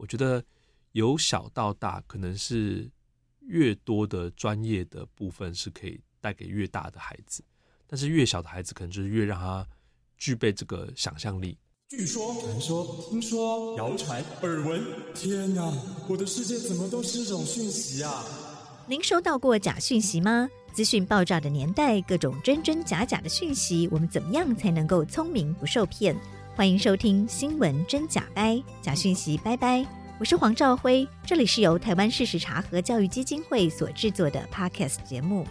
我觉得由小到大，可能是越多的专业的部分是可以带给越大的孩子，但是越小的孩子，可能就是越让他具备这个想象力。据说、传说、听说、谣传、耳闻，天哪！我的世界怎么都是这种讯息啊？您收到过假讯息吗？资讯爆炸的年代，各种真真假假的讯息，我们怎么样才能够聪明不受骗？欢迎收听新闻真假掰，假讯息拜拜。我是黄兆辉，这里是由台湾事实查核教育基金会所制作的 Podcast 节目。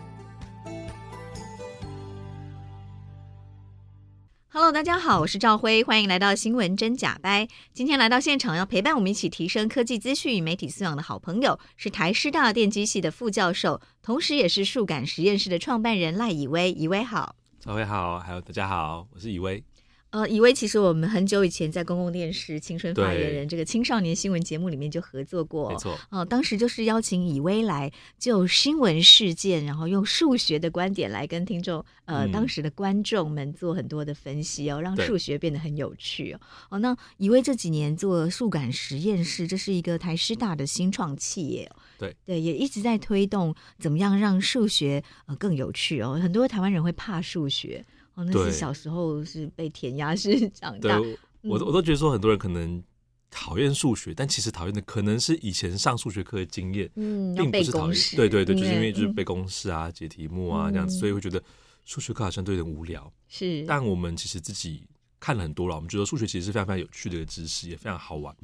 Hello，大家好，我是兆辉，欢迎来到新闻真假掰。今天来到现场要陪伴我们一起提升科技资讯与媒体素养的好朋友，是台师大电机系的副教授，同时也是数感实验室的创办人赖以威。以威好，兆徽好，还有大家好，我是以威。呃，以威其实我们很久以前在公共电视《青春发言人》这个青少年新闻节目里面就合作过，没错。哦、呃，当时就是邀请以威来就新闻事件，然后用数学的观点来跟听众，呃，嗯、当时的观众们做很多的分析哦，让数学变得很有趣哦。哦，那以威这几年做数感实验室，这是一个台师大的新创企业，对对，也一直在推动怎么样让数学呃更有趣哦。很多台湾人会怕数学。那是小时候是被填鸭式 长大。对，我我都觉得说很多人可能讨厌数学，嗯、但其实讨厌的可能是以前上数学课的经验，嗯，并不是讨厌。对对对，就是因为就是背公式啊、嗯、解题目啊这样子，所以会觉得数学课好像都有点无聊。是，但我们其实自己看了很多了，我们觉得数学其实是非常非常有趣的一个知识，也非常好玩，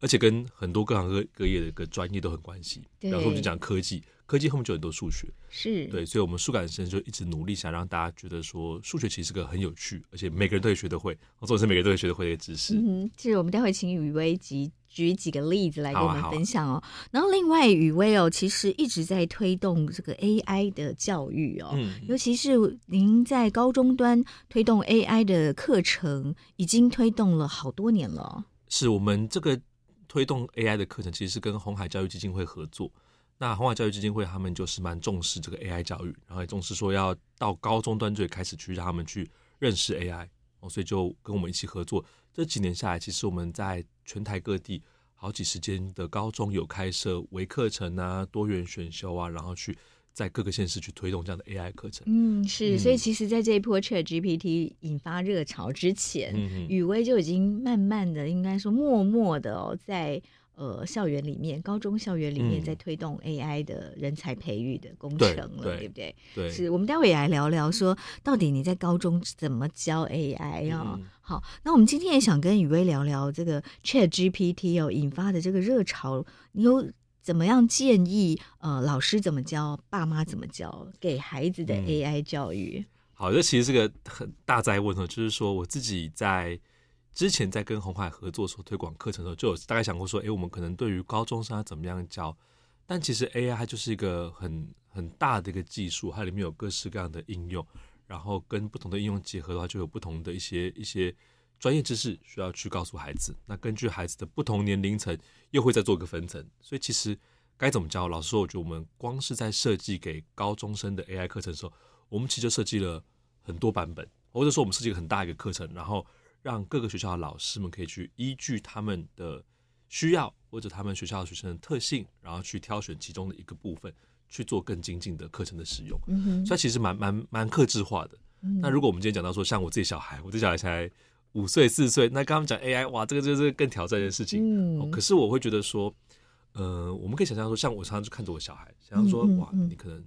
而且跟很多各行各各业的一个专业都很关系。比方说，我们就讲科技。科技后面就很多数学，是对，所以，我们数感生就一直努力，想让大家觉得说，数学其实是个很有趣，而且每个人都可以学得会，或者是每个人都可以学得会的一个知识。嗯，其实我们待会请雨薇及举几个例子来跟我们分享哦。啊啊，然后，另外雨薇哦，其实一直在推动这个 AI 的教育哦，嗯，尤其是您在高中端推动 AI 的课程，已经推动了好多年了。是我们这个推动 AI 的课程，其实是跟红海教育基金会合作。那红海教育基金会他们就是蛮重视这个 AI 教育，然后也重视说要到高中端最开始去让他们去认识 AI，哦，所以就跟我们一起合作。这几年下来，其实我们在全台各地好几十间的高中有开设微课程啊、多元选修啊，然后去在各个县市去推动这样的 AI 课程。嗯，是，所以其实在这一波 ChatGPT 引发热潮之前，嗯，以威就已经慢慢的，应该说默默的哦，在。呃，校园里面，高中校园里面在推动 AI 的人才培育的工程了，嗯、对，对，对不对？对，是我们待会也来聊聊，说到底你在高中怎么教 AI 啊、哦？嗯、好，那我们今天也想跟雨薇聊聊这个 ChatGPT 哦引发的这个热潮，你有怎么样建议？呃，老师怎么教，爸妈怎么教，给孩子的 AI 教育？嗯、好，这其实是个很大哉问哦，就是说我自己在。之前在跟鸿海合作所推广课程的时候，就有大概想过说，哎，我们可能对于高中生要怎么样教？但其实 AI 它就是一个很很大的一个技术，它里面有各式各样的应用，然后跟不同的应用结合的话，就有不同的一些一些专业知识需要去告诉孩子。那根据孩子的不同年龄层，又会再做一个分层。所以其实该怎么教？老师说，我觉得我们光是在设计给高中生的 AI 课程的时候，我们其实就设计了很多版本，或者说我们设计了很大一个课程，然后。让各个学校的老师们可以去依据他们的需要或者他们学校的学生的特性，然后去挑选其中的一个部分去做更精进的课程的使用。嗯，所以其实蛮蛮蛮克制化的。嗯、那如果我们今天讲到说，像我自己小孩，我自己小孩才五岁四岁，那刚刚讲 AI，哇，这个就是更挑战的事情。嗯、哦，可是我会觉得说，呃，我们可以想象说，像我常常就看着我小孩，想象说，哇，你可能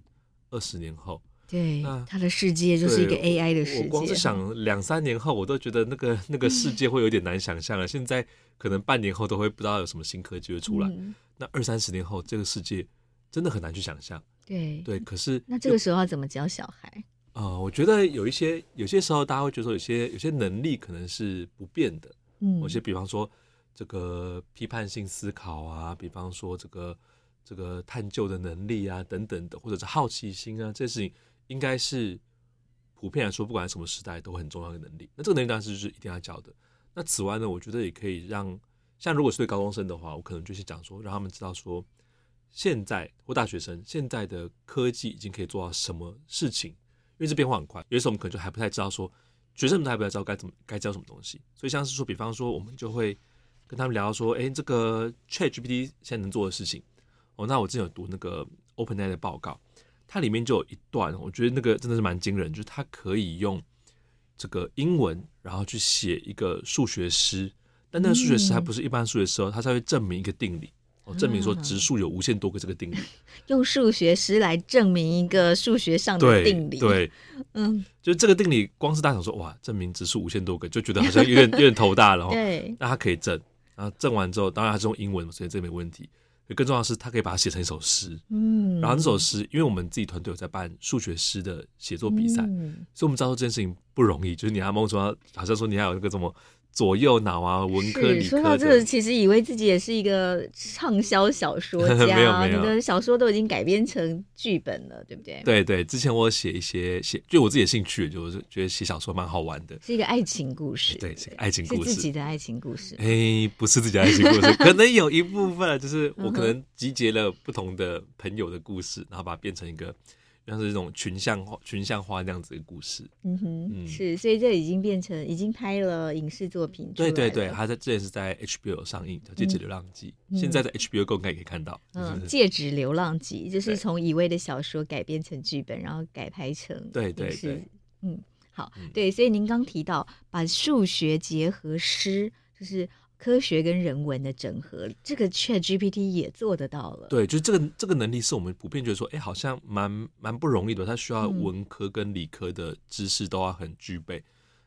二十年后。对，那他的世界就是一个 AI 的世界。我光是想两三年后，我都觉得那个那个世界会有点难想象了。嗯、现在可能半年后都会不知道有什么新科技会出来。嗯、那二三十年后，这个世界真的很难去想象。对对，可是那这个时候要怎么教小孩？啊、呃，我觉得有一些有些时候，大家会觉得说有些有些能力可能是不变的。嗯，有些比方说这个批判性思考啊，比方说这个这个探究的能力啊，等等的，或者是好奇心啊，这些事情。应该是普遍来说，不管什么时代都很重要的能力。那这个能力当然是就是一定要教的。那此外呢，我觉得也可以让，像如果是对高中生的话，我可能就是讲说，让他们知道说，现在或大学生现在的科技已经可以做到什么事情，因为这变化很快。有时候我们可能就还不太知道说，学生们都还不太知道该怎么该教什么东西。所以像是说，比方说，我们就会跟他们聊说，哎，这个 ChatGPT 现在能做的事情。哦，那我之前有读那个 OpenAI 的报告，它里面就有一段，我觉得那个真的是蛮惊人，就是它可以用这个英文，然后去写一个数学诗，但那个数学诗还不是一般数学诗哦，它才会证明一个定理。哦，证明说质数有无限多个这个定理，用数学诗来证明一个数学上的定理。对，对 嗯，就这个定理，光是大家想说哇，证明质数无限多个，就觉得好像有点有点头大了。对，那他可以证，然后证完之后，当然它是用英文，所以这没问题。更重要的是，他可以把它写成一首诗。嗯，然后这首诗，因为我们自己团队有在办数学诗的写作比赛，嗯、所以我们知道说这件事情不容易。就是你还梦说，好像说你还有那个什么。左右脑啊，文科理科。说到这个，其实以为自己也是一个畅销小说 家，没有没有，你的小说都已经改编成剧本了，对不对？对对，之前我写一些写，就我自己的兴趣，就是觉得写小说蛮好玩的，是一个爱情故事，对，是个爱情故事，是自己的爱情故事。哎，不是自己的爱情故事，可能有一部分就是我可能集结了不同的朋友的故事，然后把它变成一个。像是这种群像化、群像化那样子的故事，嗯哼，嗯是，所以这已经变成已经拍了影视作品。对对对，他在这也是在 HBO 上映的《戒指流浪记》，嗯，现在在 HBO 公开可以看到。嗯，《戒指流浪记》就是从以威的小说改编成剧本，然后改拍成对对对，嗯，好，对，所以您刚提到把数学结合诗，就是。科学跟人文的整合，这个 ChatGPT 也做得到了。对，就是这个这个能力是我们普遍觉得说，哎，好像蛮蛮不容易的。它需要文科跟理科的知识都要很具备。嗯、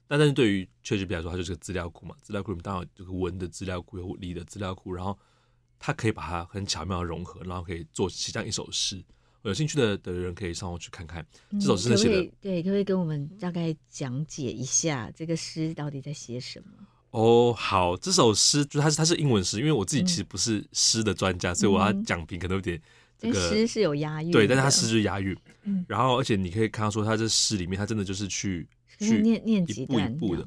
但但是对于 ChatGPT 来说，它就是个资料库嘛，资料库里面当然有这个文的资料库，有理的资料库，然后它可以把它很巧妙的融合，然后可以做写这样一首诗。有兴趣的的人可以上网去看看这首诗写的、嗯。对，可不可以跟我们大概讲解一下这个诗到底在写什么？哦，好，这首诗就它是它是英文诗，因为我自己其实不是诗的专家，嗯、所以我要讲评可能有点这个诗是有押韵，对，但是它诗就是押韵，嗯，然后而且你可以看到说它这诗里面，它真的就是去去念念一步一步的。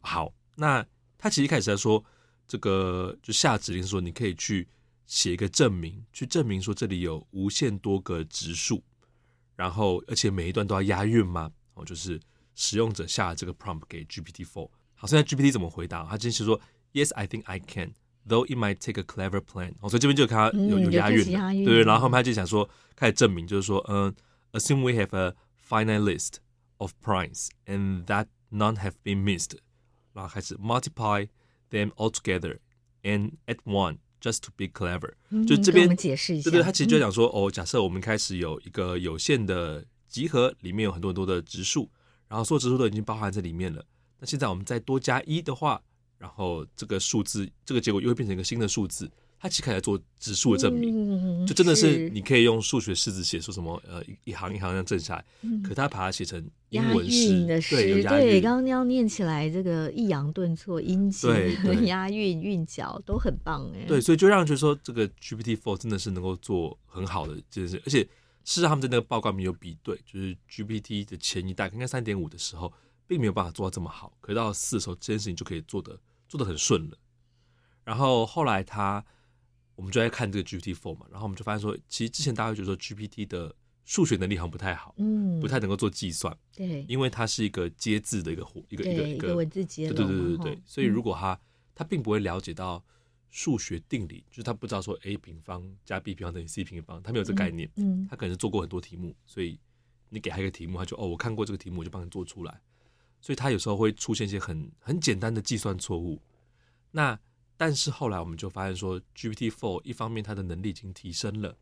好，那他其实一开始在说这个就下指令说，你可以去写一个证明，去证明说这里有无限多个质数，然后而且每一段都要押韵吗？哦，就是使用者下了这个 prompt 给 GPT-4。好，现在 GPT 怎么回答？他坚持说，Yes, I think I can, though it might take a clever plan。哦，所以这边就看他有有押韵，对对。然后他就想说，开始证明，就是说，嗯，Assume we have a finite list of primes and that none have been missed。然后开始 multiply them all together and add one just to be clever。就这边解释一下，对对，他其实就讲说，哦，假设我们开始有一个有限的集合，里面有很多很多的植数，然后所有植数都已经包含在里面了。那现在我们再多加一的话，然后这个数字，这个结果又会变成一个新的数字。它其实可以来做指数的证明，嗯、就真的是你可以用数学式子写出什么呃一行一行这样正下来。嗯、可它把它写成英文诗的诗，对，对，刚刚那样念起来，这个抑扬顿挫、音节和押韵、韵脚都很棒哎。对，所以就让人觉得说，这个 GPT Four 真的是能够做很好的这件事，而且事实上他们在那个报告里面有比对，就是 GPT 的前一代，应该三点五的时候。并没有办法做到这么好，可是到四的时候，这件事情就可以做的做的很顺了。然后后来他，我们就在看这个 GPT Four 嘛，然后我们就发现说，其实之前大家会觉得说 GPT 的数学能力好像不太好，嗯，不太能够做计算，对，因为它是一个接字的一个活，一个一个一个文字接龙，对对对对对，所以如果他他并不会了解到数学定理，就是他不知道说 a 平方加 b 平方等于 c 平方，他没有这个概念，嗯，他可能是做过很多题目，所以你给他一个题目，他就哦，我看过这个题目，我就帮你做出来。所以它有时候会出现一些很很简单的计算错误。那但是后来我们就发现说，GPT Four 一方面它的能力已经提升了，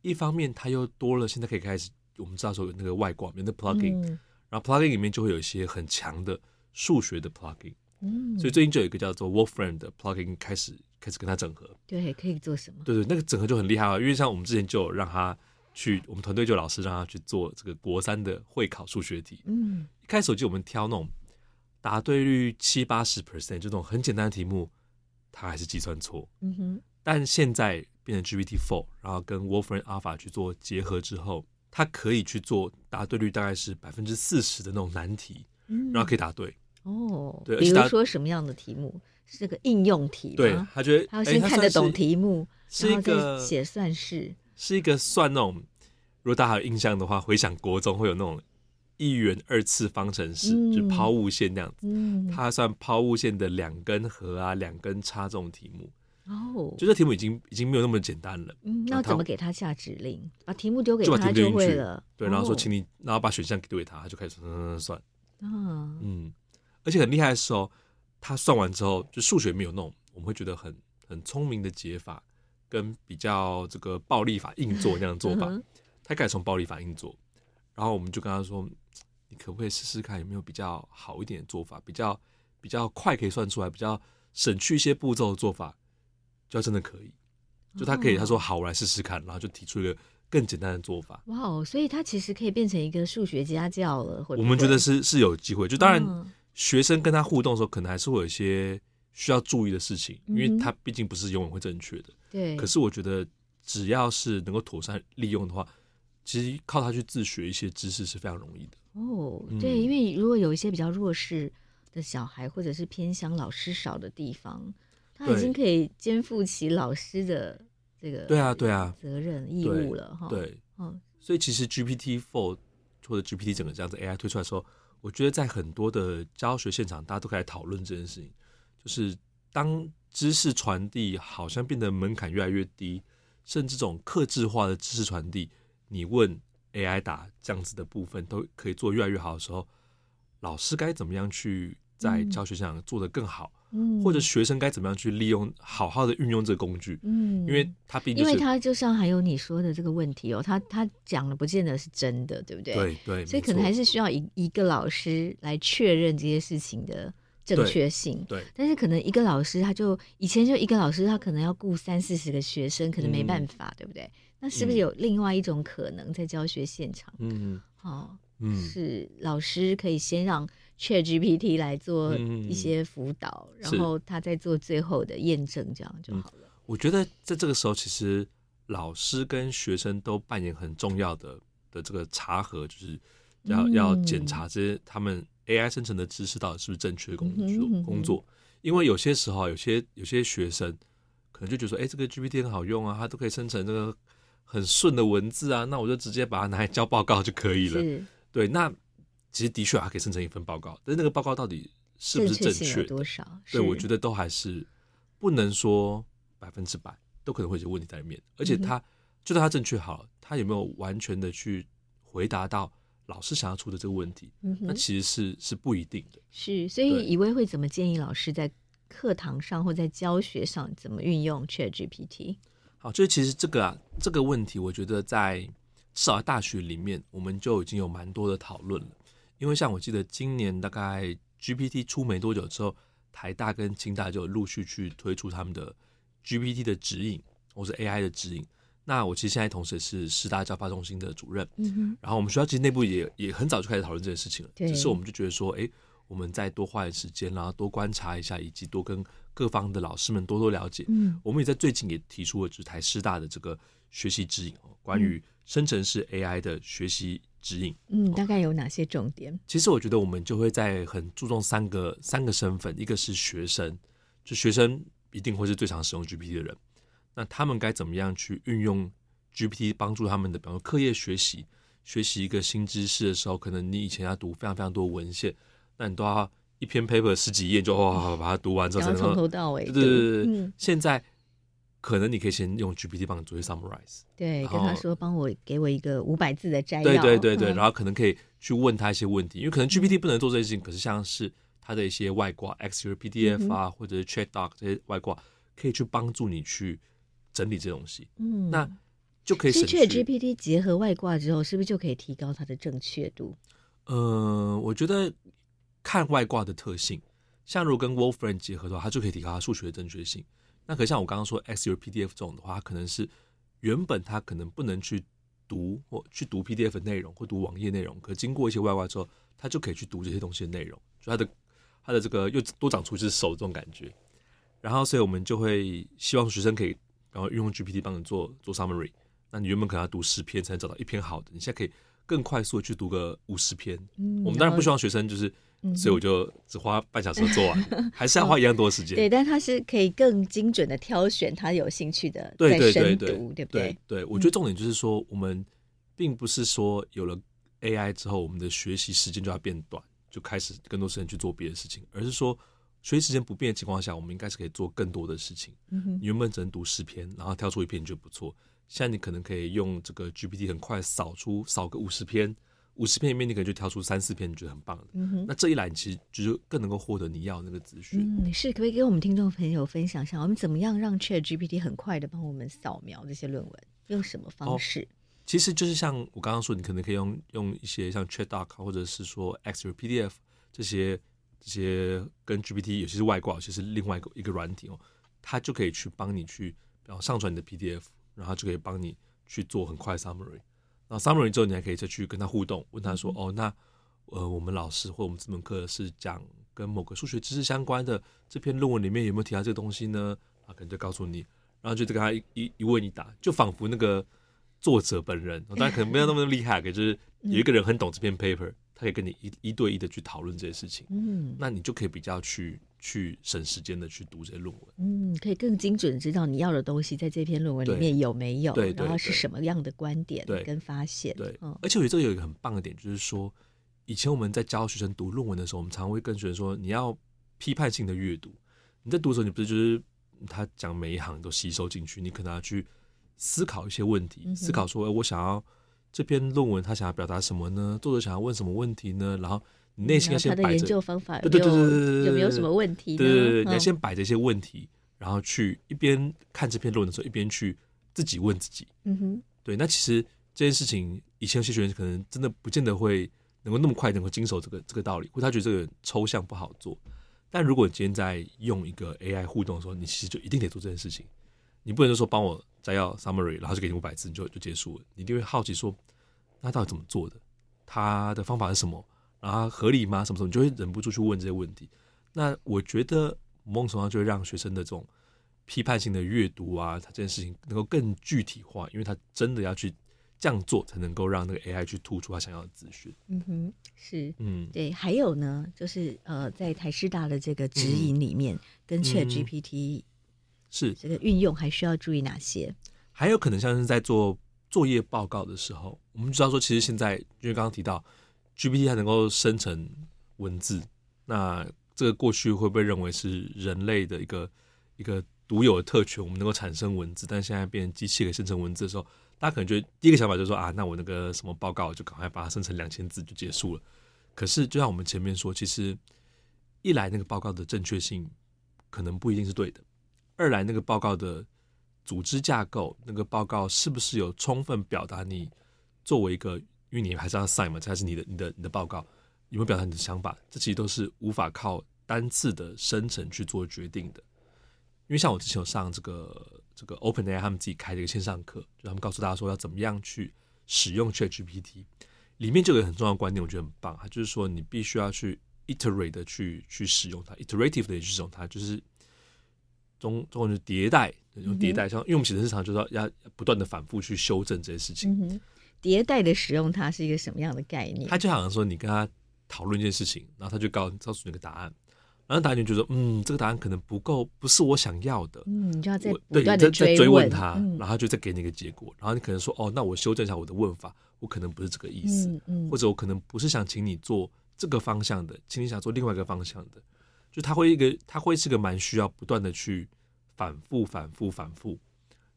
一方面它又多了，现在可以开始我们知道说有那个外挂，有那 plugin，、嗯、然后 plugin 里面就会有一些很强的数学的 plugin。嗯，所以最近就有一个叫做 Wolfram 的 plugin 开始开始跟它整合。对，可以做什么？对对，那个整合就很厉害了，因为像我们之前就有让它去，我们团队就有老师让他去做这个国三的会考数学题。嗯。一开手机，我们挑那种答对率七八十 percent，这种很简单的题目，他还是计算错。嗯哼。但现在变成 GPT Four，然后跟 Wolfram Alpha 去做结合之后，它可以去做答对率大概是百分之四十的那种难题，嗯、然后可以答对。哦，对。比如说什么样的题目？是这个应用题吗？对，他觉得他要先看得懂题目，是一个写算式，是一个算那种。如果大家有印象的话，回想国中会有那种。一元二次方程式，嗯、就抛物线那样子。嗯，它算抛物线的两根和啊，两根差这种题目。哦，就这题目已经已经没有那么简单了。嗯，那怎么给他下指令？把题目丢给他就，就会了。对，然后说，请你，然后把选项丢给他，他就开始算算。嗯嗯，而且很厉害的时候，他算完之后，就数学没有弄，我们会觉得很很聪明的解法，跟比较这个暴力法硬做那样的做法，嗯、他改从暴力法硬做。然后我们就跟他说：“你可不可以试试看有没有比较好一点的做法，比较比较快可以算出来，比较省去一些步骤的做法，就真的可以。就他可以，他说好，我来试试看，然后就提出一个更简单的做法。哇哦，所以他其实可以变成一个数学家教了。我们觉得是是有机会。就当然，学生跟他互动的时候，可能还是会有一些需要注意的事情，因为他毕竟不是永远会正确的。对。可是我觉得，只要是能够妥善利用的话。其实靠他去自学一些知识是非常容易的哦。对，因为如果有一些比较弱势的小孩，或者是偏向老师少的地方，他已经可以肩负起老师的这个对啊对啊责任义务了哈。对，哦，所以其实 GPT Four 或者 GPT 整个这样子 AI 推出来的时候，我觉得在很多的教学现场，大家都可以来讨论这件事情，就是当知识传递好像变得门槛越来越低，甚至这种克制化的知识传递。你问 AI 答这样子的部分都可以做越来越好的时候，老师该怎么样去在教学上做得更好？嗯，或者学生该怎么样去利用好好的运用这个工具？嗯，因为他毕竟因为他就像还有你说的这个问题哦，他他讲的不见得是真的，对不对？对对，所以可能还是需要一一个老师来确认这些事情的正确性。对，但是可能一个老师他就以前就一个老师，他可能要顾三四十个学生，可能没办法，对不对？那是不是有另外一种可能，在教学现场？嗯，哦，嗯，是老师可以先让 ChatGPT 来做一些辅导，嗯、然后他再做最后的验证，这样就好了、嗯。我觉得在这个时候，其实老师跟学生都扮演很重要的的这个查核，就是要、嗯、要检查这些他们 AI 生成的知识到底是不是正确的工作、嗯、工作。因为有些时候，有些有些学生可能就觉得说，哎，这个 GPT 很好用啊，它都可以生成这个。很顺的文字啊，那我就直接把它拿来交报告就可以了。对，那其实的确还可以生成一份报告，但是那个报告到底是不是正确多少？对，我觉得都还是不能说百分之百，都可能会有问题在里面。而且它、嗯、就算它正确好了，他有没有完全的去回答到老师想要出的这个问题？嗯、那其实是是不一定的。是，所以以威会怎么建议老师在课堂上或在教学上怎么运用 ChatGPT？好，就是其实这个啊，这个问题，我觉得在至少在大学里面，我们就已经有蛮多的讨论了。因为像我记得今年大概 GPT 出没多久之后，台大跟清大就有陆续去推出他们的 GPT 的指引，或是 AI 的指引。那我其实现在同时也是师大教发中心的主任，嗯哼，然后我们学校其实内部也也很早就开始讨论这件事情了。对，只是我们就觉得说，哎，我们再多花点时间，然后多观察一下，以及多跟。各方的老师们多多了解。嗯，我们也在最近也提出了，就是台师大的这个学习指引哦，关于生成式 AI 的学习指引。嗯，大概有哪些重点？其实我觉得我们就会在很注重三个三个身份，一个是学生，就学生一定会是最常使用 GPT 的人。那他们该怎么样去运用 GPT 帮助他们的，比方说课业学习，学习一个新知识的时候，可能你以前要读非常非常多文献，那你都要。一篇 paper 十几页就哇把它读完之后，从头到尾。对对对对，嗯、现在可能你可以先用 GPT 帮你做一些 summarize。对，跟他说帮我给我一个五百字的摘要。对对对对，嗯、然后可能可以去问他一些问题，因为可能 GPT 不能做这些事情，嗯、可是像是它的一些外挂 Excel PDF 啊，嗯、或者是 ChatDoc 这些外挂，可以去帮助你去整理这东西。嗯，那就可以省去。所以 GPT 结合外挂之后，是不是就可以提高它的正确度？呃，我觉得。看外挂的特性，像如果跟 Wolfram 结合的话，它就可以提高它数学的正确性。那可像我刚刚说 Excel PDF 这种的话，它可能是原本它可能不能去读或去读 PDF 的内容或读网页内容，可经过一些外挂之后，它就可以去读这些东西的内容。就它的它的这个又多长出一只手这种感觉。然后，所以我们就会希望学生可以然后运用 GPT 帮你做做 summary。那你原本可能要读十篇才能找到一篇好的，你现在可以更快速的去读个五十篇。嗯，我们当然不希望学生就是。所以我就只花半小时做完，还是要花一样多的时间。对，但他是可以更精准的挑选他有兴趣的，对对对对，对不对？对，我觉得重点就是说，我们并不是说有了 AI 之后，我们的学习时间就要变短，就开始更多时间去做别的事情，而是说学习时间不变的情况下，我们应该是可以做更多的事情。嗯哼，你原本只能读十篇，然后挑出一篇就不错，现在你可能可以用这个 GPT 很快扫出扫个五十篇。五十篇里面，你可能就挑出三四篇你觉得很棒的。那这一来，你其实就是更能够获得你要的那个资讯。嗯，是，可不可以给我们听众朋友分享一下，我们怎么样让 ChatGPT 很快的帮我们扫描这些论文？用什么方式？哦，其实就是像我刚刚说，你可能可以用用一些像 ChatDoc 或者是说 X-Ray PDF 这些这些跟 GPT 有些是外挂，有些是另外一个一个软体哦，它就可以去帮你去，然后上传你的 PDF，然后就可以帮你去做很快 summary。然后 summary 之后，你还可以再去跟他互动，问他说：“哦，那呃，我们老师或我们这门课是讲跟某个数学知识相关的，这篇论文里面有没有提到这个东西呢？”啊，可能就告诉你，然后就跟他一一一问一答，就仿佛那个作者本人，当然可能没有那么厉害，可是有一个人很懂这篇 paper，他可以跟你一一对一的去讨论这些事情。嗯，那你就可以比较去。去省时间的去读这些论文，嗯，可以更精准知道你要的东西在这篇论文里面有没有，对，对，然后是什么样的观点跟发现，对，而且我觉得这有一个很棒的点，就是说，以前我们在教学生读论文的时候，我们常会跟学生说，你要批判性的阅读。你在读的时候，你不是就是他讲每一行都吸收进去，你可能要去思考一些问题，嗯、思考说，哎，我想要这篇论文他想要表达什么呢？作者想要问什么问题呢？然后。你内心要先摆着，他的研究方法对对对对对，有没有什么问题？对对对，你要先摆着一些问题，然后去一边看这篇论文的时候，一边去自己问自己。嗯哼，对。那其实这件事情，以前有些学员可能真的不见得会能够那么快能够经手这个这个道理，或他觉得这个抽象不好做。但如果你今天在用一个 AI 互动的时候，你其实就一定得做这件事情。你不能说帮我摘要 summary，然后就给你五百字，你就就结束了。你一定会好奇说，那到底怎么做的？他的方法是什么？然后合理吗？什么什么？你就会忍不住去问这些问题。那我觉得某种程度上就会让学生的这种批判性的阅读啊，他这件事情能够更具体化，因为他真的要去这样做，才能够让那个 AI 去突出他想要的资讯。嗯哼，是，嗯，对。还有呢，就是呃，在台师大的这个指引里面，嗯、跟 ChatGPT 是这个运用，还需要注意哪些？还有可能像是在做作业报告的时候，我们知道说，其实现在因为刚刚提到。GPT 它能够生成文字，那这个过去会被认为是人类的一个一个独有的特权？我们能够产生文字，但现在变成机器可以生成文字的时候，大家可能觉得第一个想法就是说啊，那我那个什么报告就赶快把它生成两千字就结束了。可是就像我们前面说，其实一来那个报告的正确性可能不一定是对的，二来那个报告的组织架构，那个报告是不是有充分表达你作为一个。因为你还是要 sign 嘛，这还是你的、你的、你的报告，有没有表达你的想法？这其实都是无法靠单次的生成去做决定的。因为像我之前有上这个这个 OpenAI 他们自己开的一个线上课，就他们告诉大家说要怎么样去使用 ChatGPT，里面就有个很重要的观点，我觉得很棒，它就是说你必须要去 iterate 的去去使用它，iterative 的去使用它，就是中中文就是迭代，用迭代，像因为我们写程式常就是要要不断的反复去修正这些事情。嗯迭代的使用它是一个什么样的概念？他就好像说，你跟他讨论一件事情，然后他就告告诉你个答案，然后答案就觉得，嗯，这个答案可能不够，不是我想要的。嗯，你就要再不断的追问他，嗯、然后就再给你一个结果。然后你可能说，哦，那我修正一下我的问法，我可能不是这个意思，或者我可能不是想请你做这个方向的，请你想做另外一个方向的。就他会一个，他会是个蛮需要不断的去反复、反复、反复。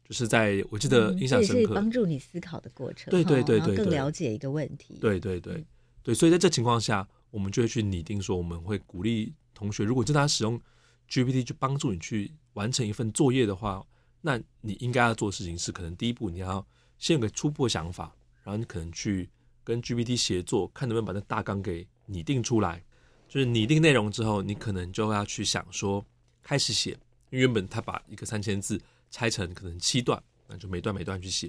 就是在我记得印象深刻，帮助你思考的过程，对对对对，更了解一个问题，对对对。对，所以在这情况下，我们就会去拟定说，我们会鼓励同学，如果真的要使用 GPT 去帮助你去完成一份作业的话，那你应该要做的事情是，可能第一步你要先有个初步的想法，然后你可能去跟 GPT 协作，看能不能把那大纲给拟定出来。就是拟定内容之后，你可能就要去想说，开始写，因为原本他把一个三千字。拆成可能七段，那就每段每段去写。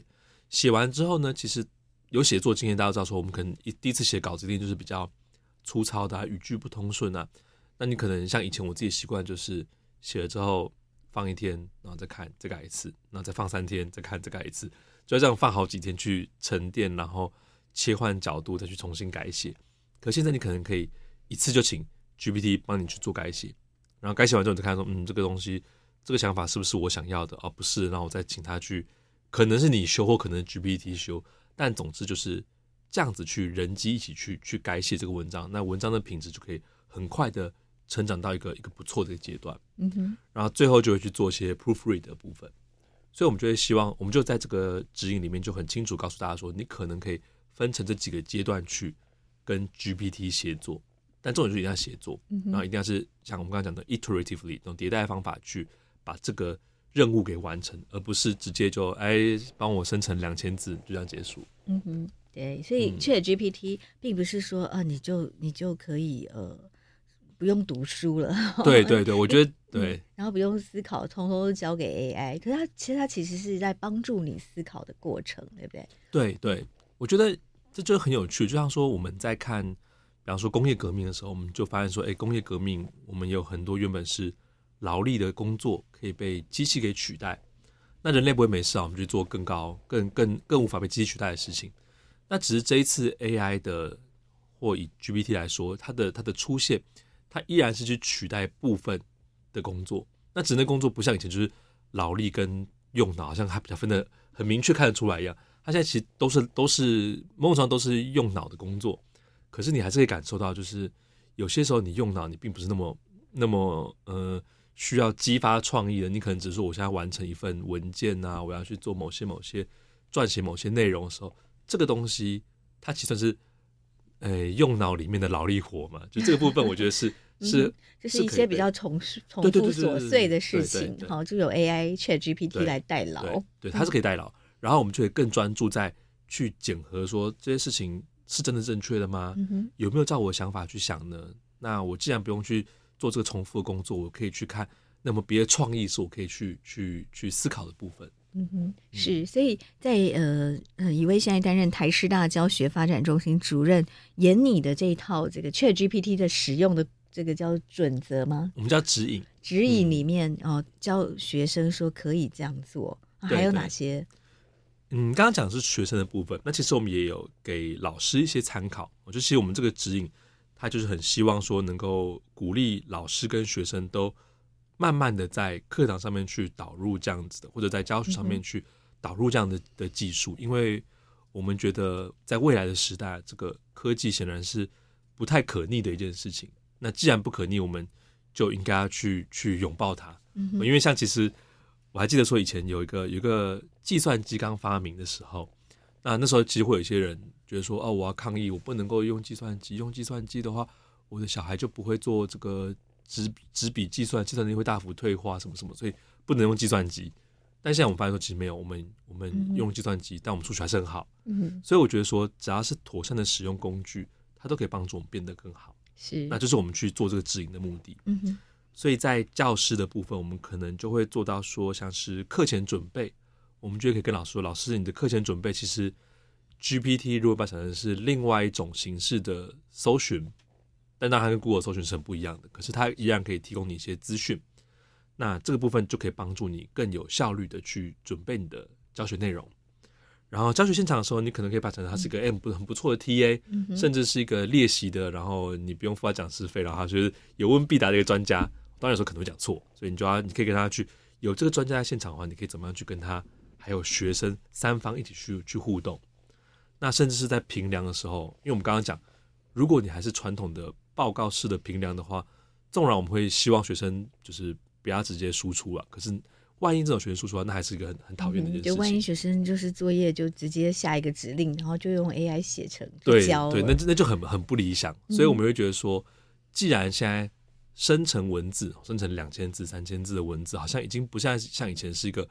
写完之后呢，其实有写作经验，大家知道说，我们可能一第一次写稿子一定就是比较粗糙的啊，语句不通顺啊。那你可能像以前我自己习惯，就是写了之后放一天，然后再看，再改一次，然后再放三天，再看，再改一次，就要这样放好几天去沉淀，然后切换角度再去重新改写。可现在你可能可以一次就请 GPT 帮你去做改写，然后改写完之后你再看说，嗯，这个东西。这个想法是不是我想要的？而、哦、不是，然后我再请他去，可能是你修，或可能 GPT 修，但总之就是这样子去人机一起去去改写这个文章，那文章的品质就可以很快的成长到一个一个不错的阶段。嗯哼，然后最后就会去做一些 proofread 的部分。所以，我们就会希望，我们就在这个指引里面就很清楚告诉大家说，你可能可以分成这几个阶段去跟 GPT 协作，但重点就是一定要协作，然后一定要是像我们刚才讲的 iteratively 这种迭代方法去把这个任务给完成，而不是直接就哎帮我生成两千字就这样结束。嗯哼，对，所以 ChatGPT 并不是说啊，你就你就可以呃。不用读书了，对对对，我觉得 对、嗯，然后不用思考，通通都交给 AI。可是它其实它其实是在帮助你思考的过程，对不对？对对，我觉得这就很有趣。就像说我们在看，比方说工业革命的时候，我们就发现说，哎，工业革命我们有很多原本是劳力的工作可以被机器给取代，那人类不会没事啊，我们去做更高、更更更无法被机器取代的事情。那只是这一次 AI 的，或以 GPT 来说，它的它的出现。它依然是去取代部分的工作，那职能工作不像以前就是劳力跟用脑，好像还比较分的很明确看得出来一样。它现在其实都是都是某种程度上都是用脑的工作，可是你还是可以感受到，就是有些时候你用脑，你并不是那么那么呃需要激发创意的，你可能只是说我现在完成一份文件啊，我要去做某些某些撰写某些内容的时候，这个东西它其实是呃用脑里面的劳力活嘛，就这个部分我觉得是。是，就是一些比较重重复琐碎的事情，好，就有 AI ChatGPT 来代劳，对，它是可以代劳，然后我们就会更专注在去检核，说这些事情是真的正确的吗？有没有照我的想法去想呢？那我既然不用去做这个重复的工作，我可以去看，那么别的创意是我可以去去去思考的部分。嗯哼，是，所以在呃呃，以威现在担任台师大教学发展中心主任，研你的这一套这个 ChatGPT 的使用的。这个叫准则吗？我们叫指引。指引里面、嗯、哦，教学生说可以这样做，还有哪些？嗯，刚刚讲的是学生的部分，那其实我们也有给老师一些参考。我就其实我们这个指引，他就是很希望说能够鼓励老师跟学生都慢慢的在课堂上面去导入这样子的，或者在教学上面去导入这样的的技术，嗯、因为我们觉得在未来的时代，这个科技显然是不太可逆的一件事情。那既然不可逆，我们就应该要去去拥抱它。嗯，因为像其实我还记得说，以前有一个有一个计算机刚发明的时候，那那时候其实会有一些人觉得说，哦，我要抗议，我不能够用计算机，用计算机的话，我的小孩就不会做这个纸纸笔计算，计算力会大幅退化，什么什么，所以不能用计算机。但现在我们发现说，其实没有，我们我们用计算机，但我们数学还是很好。嗯，所以我觉得说，只要是妥善的使用工具，它都可以帮助我们变得更好。是，那就是我们去做这个指引的目的。嗯哼，所以在教室的部分，我们可能就会做到说，像是课前准备，我们就可以跟老师说，老师，你的课前准备其实 GPT 如果把它想成是另外一种形式的搜寻，但当然它跟 Google 搜寻是很不一样的，可是它一样可以提供你一些资讯。那这个部分就可以帮助你更有效率的去准备你的教学内容。然后教学现场的时候，你可能可以把它想成它是一个 M 不很不错的 TA，嗯，甚至是一个练习的，然后你不用付他讲师费，然后他就是有问必答的一个专家。当然有时候可能会讲错，所以你就要你可以跟他去有这个专家在现场的话，你可以怎么样去跟他还有学生三方一起去去互动。那甚至是在评量的时候，因为我们刚刚讲，如果你还是传统的报告式的评量的话，纵然我们会希望学生就是不要直接输出啊，可是。万一这种学生输出来，那还是一个很很讨厌的一件事情。就万一学生就是作业就直接下一个指令，然后就用 AI 写成对对，那那就很很不理想。所以我们会觉得说，既然现在生成文字，生成两千字、三千字的文字，好像已经不像像以前是一个，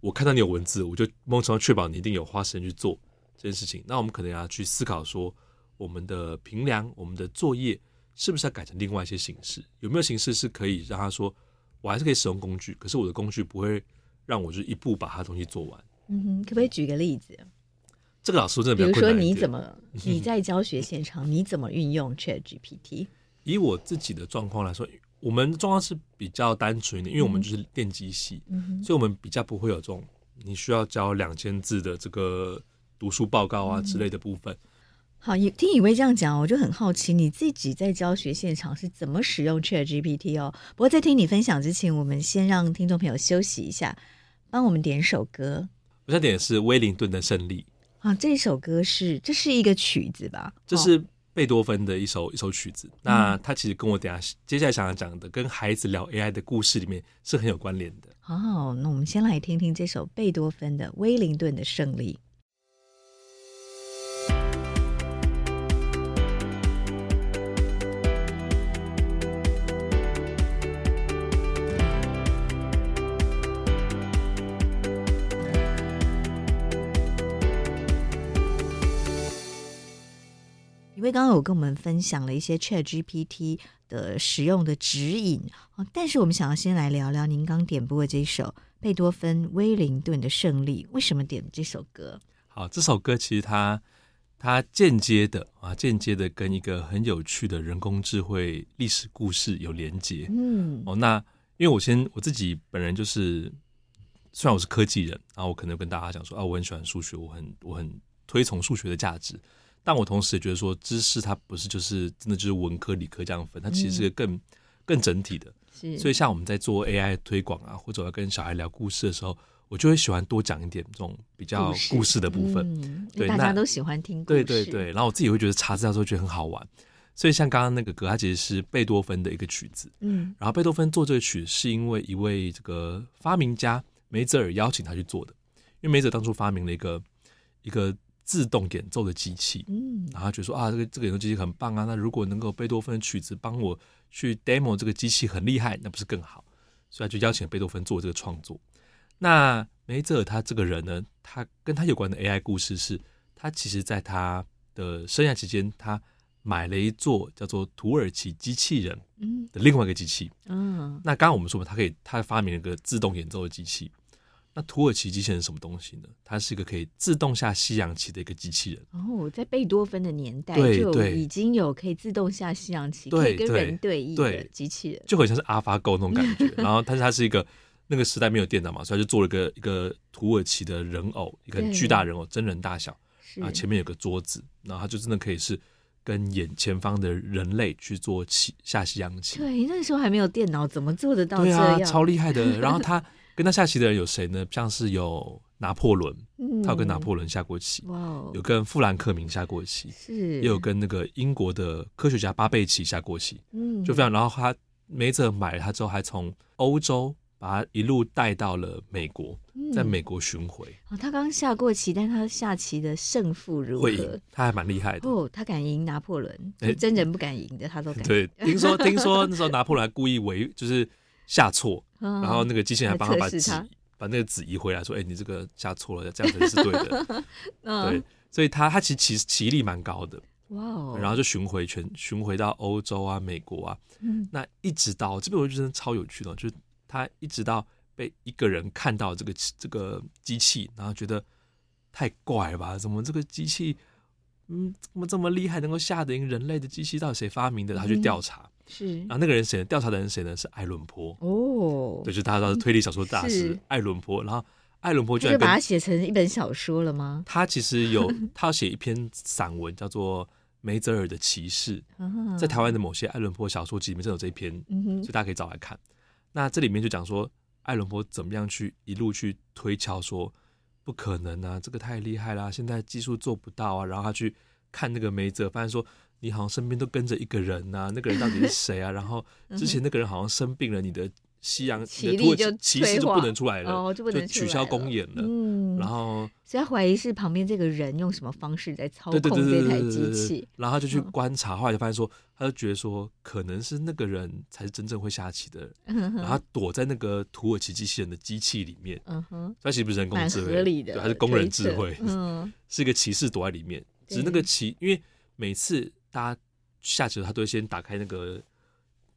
我看到你有文字，我就某种程度确保你一定有花时间去做这件事情。那我们可能要去思考说，我们的评量、我们的作业，是不是要改成另外一些形式？有没有形式是可以让他说？我还是可以使用工具，可是我的工具不会让我就一步把它东西做完。嗯哼，可不可以举个例子？这个老师真的比如说你怎么你在教学现场你怎么运用 ChatGPT？以我自己的状况来说，我们状况是比较单纯的，因为我们就是电机系，嗯，所以我们比较不会有这种你需要交两千字的这个读书报告啊之类的部分。嗯好，听以威这样讲，我就很好奇你自己在教学现场是怎么使用 ChatGPT 哦。不过在听你分享之前，我们先让听众朋友休息一下，帮我们点首歌。我想点的是威灵顿的胜利。啊，这首歌是这是一个曲子吧？这是贝多芬的一首一首曲子。那它其实跟我等下接下来想要讲的，跟孩子聊 AI 的故事里面是很有关联的。哦，那我们先来听听这首贝多芬的《威灵顿的胜利》。因为刚刚有跟我们分享了一些 ChatGPT 的使用的指引，但是我们想要先来聊聊您刚点播的这首贝多芬《威灵顿的胜利》，为什么点这首歌？好，这首歌其实它它间接的啊，间接的跟一个很有趣的人工智慧历史故事有连接。嗯，哦，那因为我先我自己本人就是，虽然我是科技人，然后我可能跟大家讲说啊，我很喜欢数学，我很我很推崇数学的价值。但我同时也觉得说，知识它不是就是真的就是文科理科这样分，它其实是个更、嗯、更整体的。是，所以像我们在做 AI 推广啊，或者要跟小孩聊故事的时候，我就会喜欢多讲一点这种比较故事的部分。嗯、对，大家都喜欢听故事。对对对，然后我自己会觉得查资料的时候觉得很好玩。所以像刚刚那个歌，它其实是贝多芬的一个曲子。嗯，然后贝多芬做这个曲是因为一位这个发明家梅泽尔邀请他去做的，因为梅泽当初发明了一个一个。自动演奏的机器，嗯，然后他觉得说啊，这个这个演奏机器很棒啊，那如果能够贝多芬的曲子帮我去 demo 这个机器很厉害，那不是更好？所以他就邀请贝多芬做这个创作。那梅泽尔他这个人呢，他跟他有关的 AI 故事是，他其实在他的生涯期间，他买了一座叫做土耳其机器人的另外一个机器，嗯，那刚刚我们说嘛，他可以他发明了一个自动演奏的机器。那土耳其机器人是什么东西呢？它是一个可以自动下西洋棋的一个机器人。哦，在贝多芬的年代就已经有可以自动下西洋棋，可以跟人对弈的机器人，就很像是 AlphaGo 那种感觉。然后，但是它是一个那个时代没有电脑嘛，所以他就做了一个一个土耳其的人偶，一个巨大人偶，真人大小，然后前面有个桌子，然后它就真的可以是跟眼前方的人类去做棋下西洋棋。对，那个时候还没有电脑，怎么做得到这样？对啊，超厉害的。然后他。跟他下棋的人有谁呢？像是有拿破仑，他有跟拿破仑下过棋，嗯、有跟富兰克林下过棋，是也有跟那个英国的科学家巴贝奇下过棋，嗯，就非常。然后他梅泽买了他之后，还从欧洲把他一路带到了美国，在美国巡回。哦，他刚下过棋，但他下棋的胜负如何？他还蛮厉害的。哦，他敢赢拿破仑，真人不敢赢的，他都敢。对，听说听说那时候拿破仑故意为，就是。下错，然后那个机器人还帮他把纸把那个纸移回来，说：“哎，你这个下错了，这样子是对的。”对，所以他他其实棋棋力蛮高的，哇哦！然后就巡回全巡回到欧洲啊、美国啊，那一直到这边我觉得真的超有趣的，就是他一直到被一个人看到这个这个机器，然后觉得太怪了吧？怎么这个机器，嗯，怎么这么厉害，能够下得赢人类的机器？到底谁发明的？他去调查。是，然后那个人谁呢？调查的人谁呢？是爱伦坡哦，对，就是大家知道推理小说大师爱伦坡。然后爱伦坡就把它写成一本小说了吗？他其实有，他要写一篇散文，叫做《梅泽尔的骑士》。在台湾的某些爱伦坡小说集里面，正有这一篇，所以大家可以找来看。那这里面就讲说，爱伦坡怎么样去一路去推敲，说不可能啊，这个太厉害啦，现在技术做不到啊。然后他去看那个梅泽，发现说。你好像身边都跟着一个人呐、啊，那个人到底是谁啊？然后之前那个人好像生病了，你的西洋骑士就不能出来了，哦、就，不能就取消公演了。嗯，然后所以他怀疑是旁边这个人用什么方式在操控这台机器，然后他就去观察，后来就发现说，他就觉得说可能是那个人才是真正会下棋的人，嗯、然后他躲在那个土耳其机器人的机器里面。嗯哼，他其实不是人工智慧，对，还是工人智慧。嗯，是一个骑士躲在里面，只是那个骑，因为每次。大家下棋，他都会先打开那个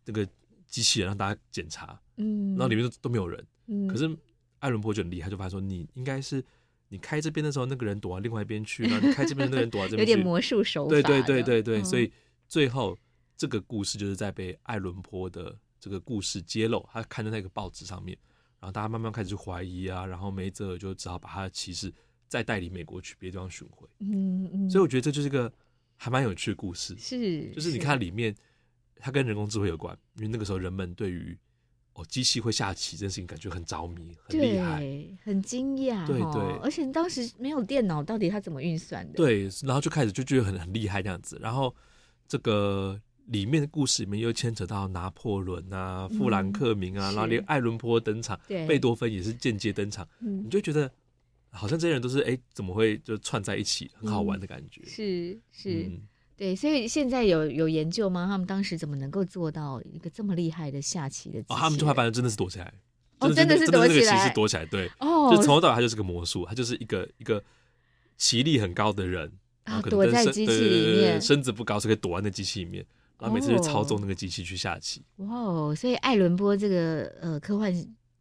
那个机器人，让大家检查，嗯，然后里面都都没有人，嗯，可是爱伦坡就很厉害，就发现说你应该是你开这边的时候，那个人躲到另外一边去，然后你开这边的那个人躲到这边去，有点魔术手法，对对对对对，所以最后这个故事就是在被爱伦坡的这个故事揭露，他看在那个报纸上面，然后大家慢慢开始怀疑啊，然后梅泽尔就只好把他的骑士再带离美国去别的地方巡回，嗯嗯，所以我觉得这就是一个。还蛮有趣的故事，是，就是你看里面，它跟人工智慧有关，因为那个时候人们对于哦，机器会下棋这件事情，感觉很着迷，很厉害，很惊讶。对对，而且当时没有电脑，到底它怎么运算的？对，然后就开始就觉得很很厉害这样子。然后这个里面的故事里面又牵扯到拿破仑啊、富兰克林啊，嗯、然后连爱伦坡登场，贝多芬也是间接登场，你就觉得好像这些人都是哎，怎么会就串在一起，很好玩的感觉。嗯、是是。嗯对，所以现在有有研究吗？他们当时怎么能够做到一个这么厉害的下棋的？哦，他们就会发现真的是躲起来，哦，真的是躲起来，是躲起来，对，哦，就从头到尾他就是个魔术，他就是一个一个棋力很高的人，啊，躲在机器里面，身子不高，是可以躲在那机器里面，然后每次就操纵那个机器去下棋。哇哦，所以艾伦波这个呃科幻。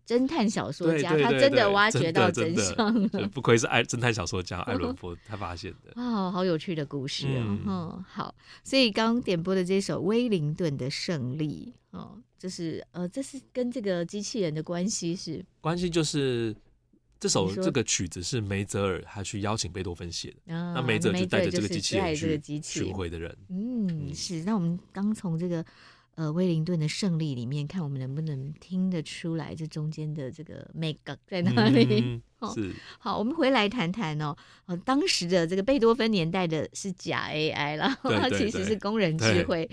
侦探小说家，他真的挖掘到真相了。不愧是爱侦探小说家艾伦坡，他发现的。哦，好有趣的故事哦。嗯，好，所以刚刚点播的这首《威灵顿的胜利》哦，就是呃，这是跟这个机器人的关系是？关系就是这首这个曲子是梅泽尔他去邀请贝多芬写的，那梅泽尔就带着这个机器人去巡回的人。嗯，是。那我们刚从这个。呃，威灵顿的胜利里面，看我们能不能听得出来这中间的这个 make up 在哪里？嗯、是好，我们回来谈谈哦。呃，当时的这个贝多芬年代的是假 AI 啦，它其实是工人智慧，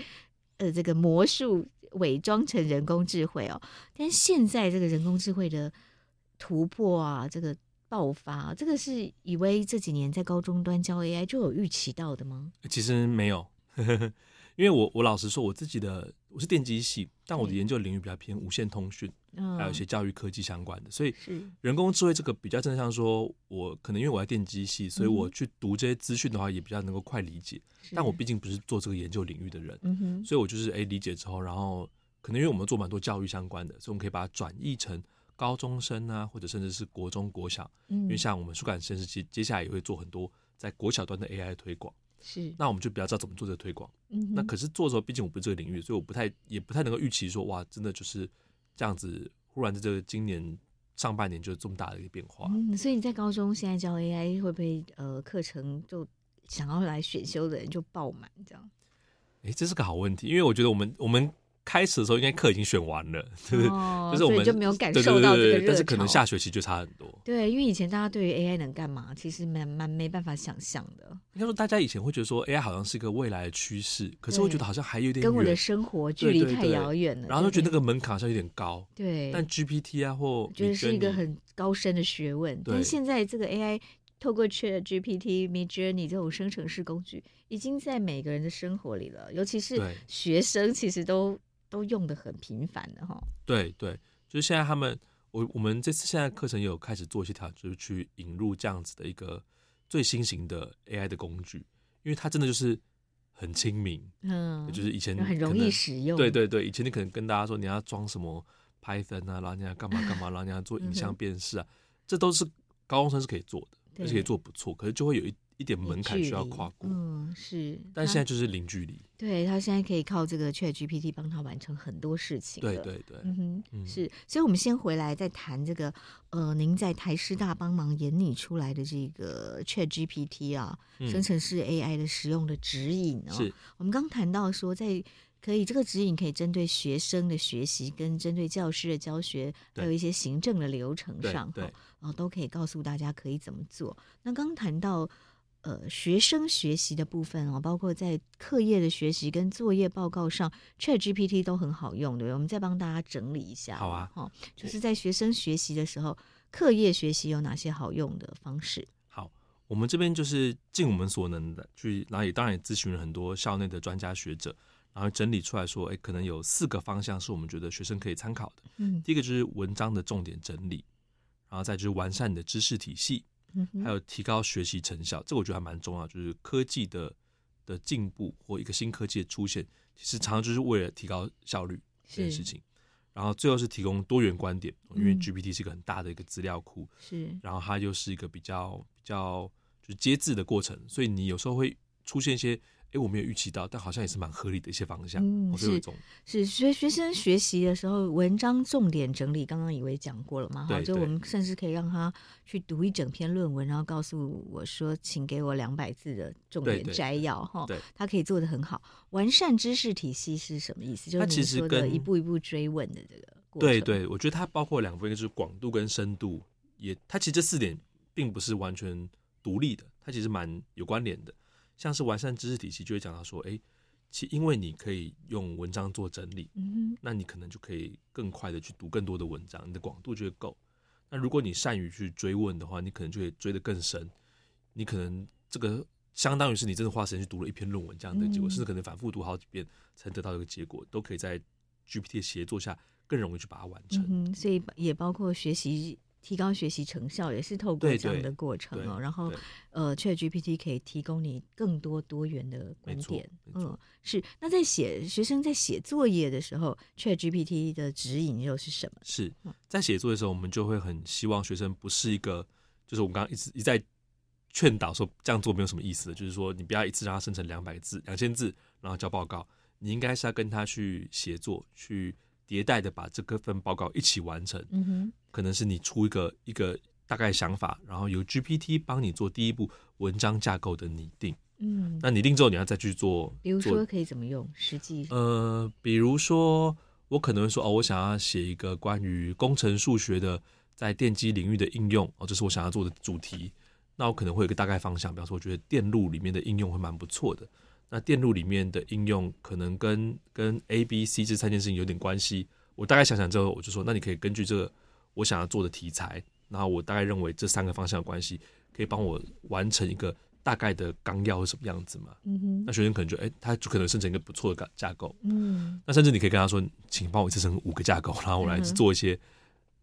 呃，这个魔术伪装成人工智慧哦。但现在这个人工智慧的突破啊，这个爆发，这个是以为这几年在高中端教 AI 就有预期到的吗？其实没有。因为我我老实说，我自己的我是电机系，但我的研究领域比较偏无线通讯，嗯、还有一些教育科技相关的，所以人工智慧这个比较正向说，我可能因为我在电机系，所以我去读这些资讯的话，也比较能够快理解。嗯、但我毕竟不是做这个研究领域的人，嗯、哼。所以我就是哎理解之后，然后可能因为我们做蛮多教育相关的，所以我们可以把它转译成高中生啊，或者甚至是国中国小，嗯、因为像我们数感实验室接接下来也会做很多在国小端的 AI 推广。是，那我们就比较知道怎么做这个推广。嗯，那可是做的时候，毕竟我不是这个领域，所以我不太也不太能够预期说，哇，真的就是这样子，忽然在这个今年上半年就这么大的一个变化。嗯，所以你在高中现在教 AI 会不会呃课程就想要来选修的人就爆满这样？哎、欸，这是个好问题，因为我觉得我们我们。开始的时候应该课已经选完了，就是就是我们就没有感受到这个热潮，但是可能下学期就差很多。对，因为以前大家对于 AI 能干嘛，其实蛮蛮没办法想象的。应该说，大家以前会觉得说 AI 好像是一个未来的趋势，可是我觉得好像还有点跟我的生活距离太遥远了。然后就觉得那个门槛好像有点高。对，但 GPT 啊，或觉得是一个很高深的学问。但是现在这个 AI。透过 ChatGPT、Midjourney 这种生成式工具，已经在每个人的生活里了。尤其是学生，其实都都用的很频繁的哈。对对，就是现在他们，我我们这次现在课程也有开始做一些调整，就是去引入这样子的一个最新型的 AI 的工具，因为它真的就是很亲民，嗯，就是以前很容易使用。对对对，以前你可能跟大家说你要装什么 Python 啊，然后你要干嘛干嘛，然后你要做影像辨识啊，嗯、这都是高中生是可以做的。而且可以做不错，可是就会有一一点门槛需要跨过。嗯，是。但现在就是零距离。对，他现在可以靠这个 ChatGPT 帮他完成很多事情。对对对。嗯哼，嗯是。所以，我们先回来再谈这个，呃，您在台师大帮忙研拟出来的这个 ChatGPT 啊，嗯、生成式 AI 的使用的指引哦。是。我们刚谈到说，在可以这个指引可以针对学生的学习，跟针对教师的教学，还有一些行政的流程上，哈，然后都可以告诉大家可以怎么做。那刚谈到呃学生学习的部分哦，包括在课业的学习跟作业报告上，ChatGPT 都很好用，对不对？我们再帮大家整理一下，好啊，哈，就是在学生学习的时候，课业学习有哪些好用的方式？好，我们这边就是尽我们所能的去，然后也当然也咨询了很多校内的专家学者。然后整理出来说，哎，可能有四个方向是我们觉得学生可以参考的。嗯，第一个就是文章的重点整理，然后再就是完善你的知识体系，还有提高学习成效。这个我觉得还蛮重要，就是科技的的进步或一个新科技的出现，其实常常就是为了提高效率这件事情。然后最后是提供多元观点，因为 GPT 是一个很大的一个资料库，是、嗯，然后它又是一个比较比较就是接字的过程，所以你有时候会出现一些。哎，我没有预期到，但好像也是蛮合理的一些方向。嗯，是是学学生学习的时候，文章重点整理，刚刚以为讲过了嘛？哈，就我们甚至可以让他去读一整篇论文，然后告诉我说，请给我两百字的重点摘要。哈，对，他可以做得很好。完善知识体系是什么意思？就是你说的一步一步追问的这个过程。对对，我觉得它包括两部分，就是广度跟深度，也它其实这四点并不是完全独立的，它其实蛮有关联的。像是完善知识体系，就会讲到说，哎，其因为你可以用文章做整理，嗯，那你可能就可以更快的去读更多的文章，你的广度就会够。那如果你善于去追问的话，你可能就会追得更深。你可能这个相当于是你真的花时间去读了一篇论文这样的结果，嗯、甚至可能反复读好几遍才得到一个结果，都可以在 GPT 的协作下更容易去把它完成。嗯，所以也包括学习。提高学习成效也是透过这样的过程哦，然后呃，ChatGPT 可以提供你更多多元的观点。嗯，是。那在写学生在写作业的时候，ChatGPT 的指引又是什么？是在写作业的时候，我们就会很希望学生不是一个，就是我们刚刚一直一再劝导说这样做没有什么意思的，就是说你不要一次让它生成两百字、两千字，然后交报告。你应该是要跟他去协作去。迭代的把这个份报告一起完成，嗯哼，可能是你出一个一个大概想法，然后由 GPT 帮你做第一步文章架构的拟定，嗯，那拟定之后你要再去做，比如说可以怎么用实际？呃，比如说我可能会说哦，我想要写一个关于工程数学的在电机领域的应用，哦，这是我想要做的主题，那我可能会有一个大概方向，比方说我觉得电路里面的应用会蛮不错的。那电路里面的应用可能跟跟 A、B、C 这三件事情有点关系。我大概想想之后，我就说，那你可以根据这个我想要做的题材，然后我大概认为这三个方向的关系，可以帮我完成一个大概的纲要是什么样子嘛？嗯哼。那学生可能就哎，他就可能生成一个不错的架构。嗯。那甚至你可以跟他说，请帮我生成五个架构，然后我来做一些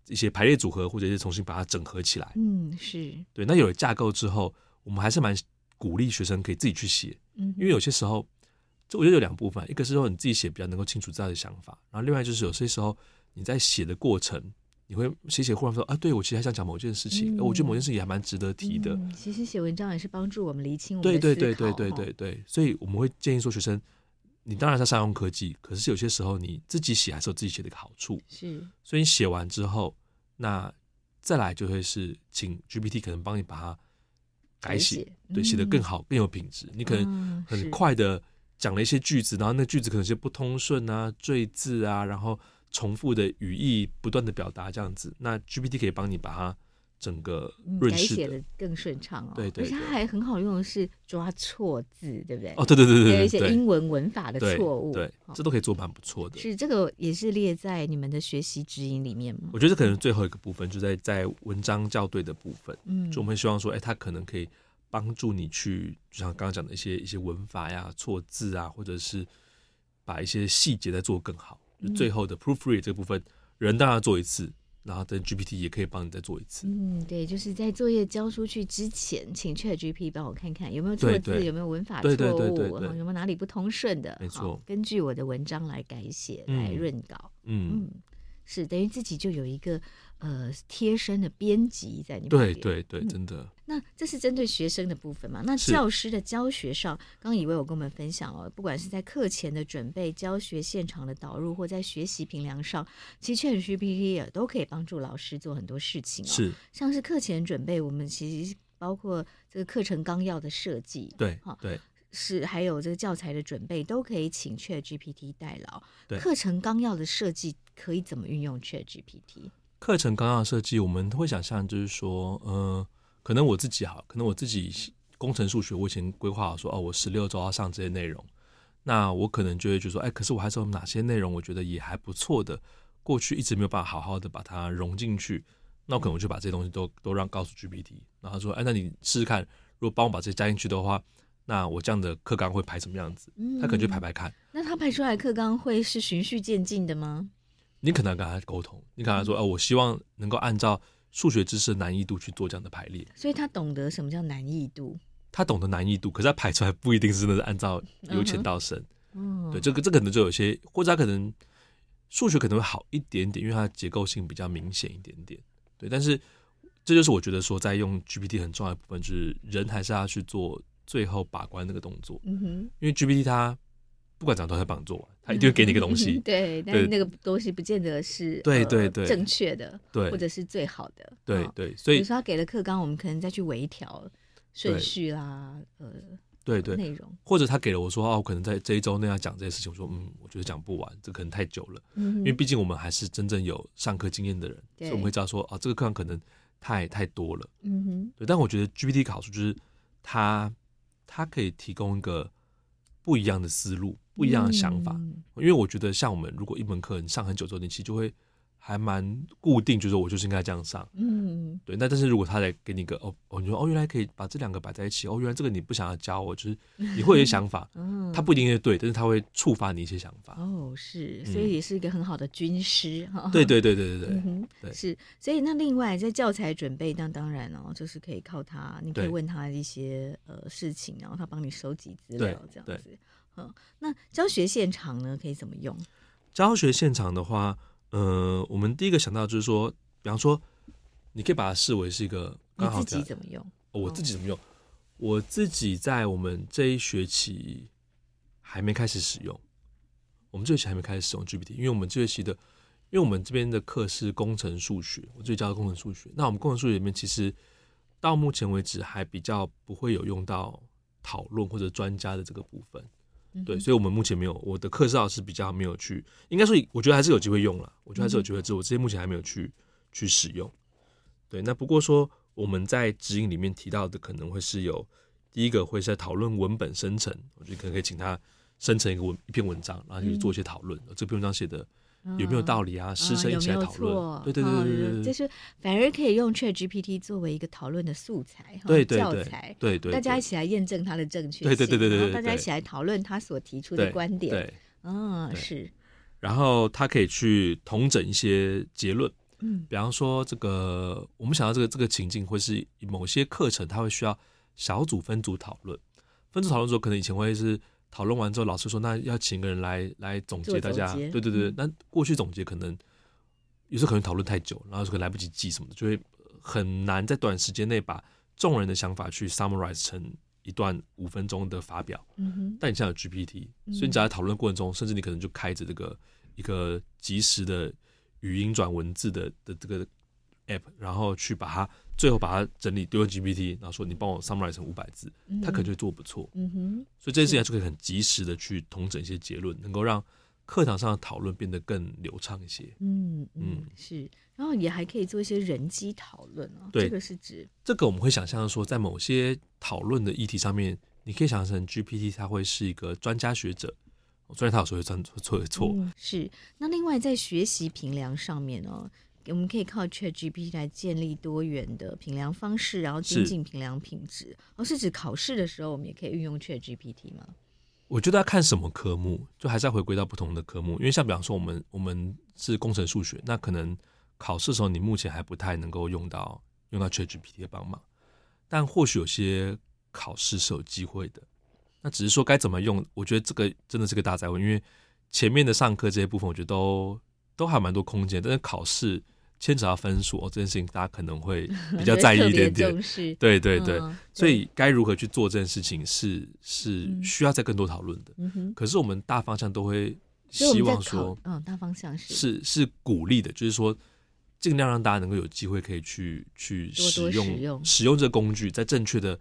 一些排列组合，或者是重新把它整合起来。嗯，是对。那有了架构之后，我们还是蛮。鼓励学生可以自己去写，因为有些时候，这我觉得有两部分，一个是说你自己写比较能够清楚自己的想法，然后另外就是有些时候你在写的过程，你会写写忽然说啊，对我其实还想讲某件事情，我觉得某件事情也还蛮值得提的。其实写文章也是帮助我们厘清我们对对对对对对对，所以我们会建议说，学生你当然是善用科技，可是有些时候你自己写还是有自己写的一个好处，是，所以你写完之后，那再来就会是请 GPT 可能帮你把它。改写，对，写得更好，更有品质。你可能很快的讲了一些句子，然后那句子可能是不通顺啊、赘字啊，然后重复的语义不断的表达这样子。那 GPT 可以帮你把它整个润饰写的更顺畅哦。对对，而且它还很好用的是抓错字，对不对？哦，对对对对，有一些英文文法的错误，对，这都可以做蛮不错的。是这个也是列在你们的学习指引里面吗？我觉得这可能是最后一个部分，就在在文章校对的部分。嗯，就我们希望说，哎，它可能可以。帮助你去，就像刚刚讲的一些一些文法呀、错字啊，或者是把一些细节再做更好。就最后的 proofread 这部分，人当然做一次，然后等 GPT 也可以帮你再做一次。嗯，对，就是在作业交出去之前，请 ChatGPT 帮我看看有没有错字，对对有没有文法错误，对对对对对，有没有哪里不通顺的，没错，根据我的文章来改写、嗯、来润稿。嗯，嗯是等于自己就有一个。呃，贴身的编辑在你旁边。对对对，真的。那这是针对学生的部分嘛？那教师的教学上，刚刚以为我跟我们分享哦，不管是在课前的准备、教学现场的导入，或在学习评量上，其实 ChatGPT 也都可以帮助老师做很多事情哦。是，像是课前准备，我们其实包括这个课程纲要的设计，对，哈，对，是还有这个教材的准备，都可以请 ChatGPT 代劳。对，课程纲要的设计可以怎么运用 ChatGPT？课程纲要设计，我们会想象就是说，呃，可能我自己哈，可能我自己工程数学，我以前规划好说，哦，我十六周要上这些内容，那我可能就会觉得说，哎，可是我还是有哪些内容，我觉得也还不错的，过去一直没有办法好好的把它融进去，那我可能我就把这些东西都都让告诉 GPT，然后说，哎，那你试试看，如果帮我把这些加进去的话，那我这样的课纲会排什么样子？他可能就排排看。嗯，那他排出来课纲会是循序渐进的吗？你可能跟他沟通，你跟他说：“哦，我希望能够按照数学知识的难易度去做这样的排列。”所以他懂得什么叫难易度？他懂得难易度，可是他排出来不一定是那是按照由浅到深。嗯，对，这个这可能就有些，或者他可能数学可能会好一点点，因为它结构性比较明显一点点。对，但是这就是我觉得说，在用 GPT 很重要的部分，就是人还是要去做最后把关那个动作。嗯哼，因为 GPT 它。不管怎样都会帮你做完，他一定会给你一个东西。嗯、对，但是那个东西不见得是对对对。正确的，对，或者是最好的。对对，所以比如说他给了课纲，我们可能再去微调顺序啦，呃，对对。内容，或者他给了我说哦，可能在这一周内要讲这些事情，我说嗯，我觉得讲不完，这可能太久了，嗯，因为毕竟我们还是真正有上课经验的人，所以我们会知道说啊，这个课堂可能太太多了，嗯哼，对。但我觉得 GPT 考试就是它它可以提供一个不一样的思路，不一样的想法，嗯因为我觉得像我们如果一门课你上很久之后，你其实就会。还蛮固定，就是我就是应该这样上，嗯，对。那但是如果他来给你个哦哦，你说哦，原来可以把这两个摆在一起，哦，原来这个你不想要教我，就是你会有些想法，嗯，他不一定是对，但是他会触发你一些想法。哦，是，所以也是一个很好的军师哈。对对对对对对，嗯，对是。所以那另外在教材准备，那当然哦，就是可以靠他，你可以问他一些呃事情，然后他帮你收集资料这样子。嗯，那教学现场呢，可以怎么用？教学现场的话。呃，我们第一个想到就是说，比方说，你可以把它视为是一个刚好你自己怎么用？哦，我自己怎么用？我自己在我们这一学期还没开始使用，我们这学期还没开始使用 GPT，因为我们这学期的，因为我们这边的课是工程数学，我最教的工程数学。那我们工程数学里面，其实到目前为止还比较不会有用到讨论或者专家的这个部分。对，所以，我们目前没有我的课照是比较没有去，应该说，我觉得还是有机会用了。我觉得还是有机会，只我这些目前还没有去去使用。对，那不过说我们在指引里面提到的，可能会是有第一个会是在讨论文本生成，我觉得可能可以请他生成一个文一篇文章，然后去做一些讨论。这篇文章写的。有没有道理啊？师生一起来讨论，对对对对对，就是反而可以用 ChatGPT 作为一个讨论的素材，对对教材，对对，大家一起来验证它的正确性，对对对对对，大家一起来讨论他所提出的观点，对，嗯是。然后他可以去统整一些结论，嗯，比方说这个，我们想到这个这个情境会是某些课程，他会需要小组分组讨论，分组讨论的时候，可能以前会是。讨论完之后，老师说：“那要请个人来来总结大家。”对对对，那过去总结可能有时候可能讨论太久，然后可能来不及记什么的，就会很难在短时间内把众人的想法去 summarize 成一段五分钟的发表。嗯哼。但你现在有 GPT，所以你在讨论过程中，甚至你可能就开着这个一个即时的语音转文字的的这个 app，然后去把它。最后把它整理丢进 GPT，然后说你帮我 summarize 成五百字，它可能就会做不错。嗯哼，所以这件事情就可以很及时的去统整一些结论，能够让课堂上的讨论变得更流畅一些。嗯嗯，是，然后也还可以做一些人机讨论哦。对，这个是指这个我们会想象说，在某些讨论的议题上面，你可以想象成 GPT 它会是一个专家学者，虽然他有时候会错错错。嗯，是。那另外在学习评量上面呢？我们可以靠 ChatGPT 来建立多元的评量方式，然后精进评量品质。而是，指考试的时候，我们也可以运用 ChatGPT 吗？我觉得要看什么科目，就还是要回归到不同的科目。因为像比方说，我们我们是工程数学，那可能考试的时候，你目前还不太能够用到用到 ChatGPT 的帮忙。但或许有些考试是有机会的。那只是说该怎么用，我觉得这个真的是个大灾问。因为前面的上课这些部分，我觉得都都还蛮多空间，但是考试。牵扯到分数哦，这件事情大家可能会 比较在意一点点。对对对，嗯、所以该如何去做这件事情是是需要再更多讨论的。嗯、可是我们大方向都会希望说，嗯，大方向是是是鼓励的，就是说尽量让大家能够有机会可以去去使用使用使用这个工具，在正确的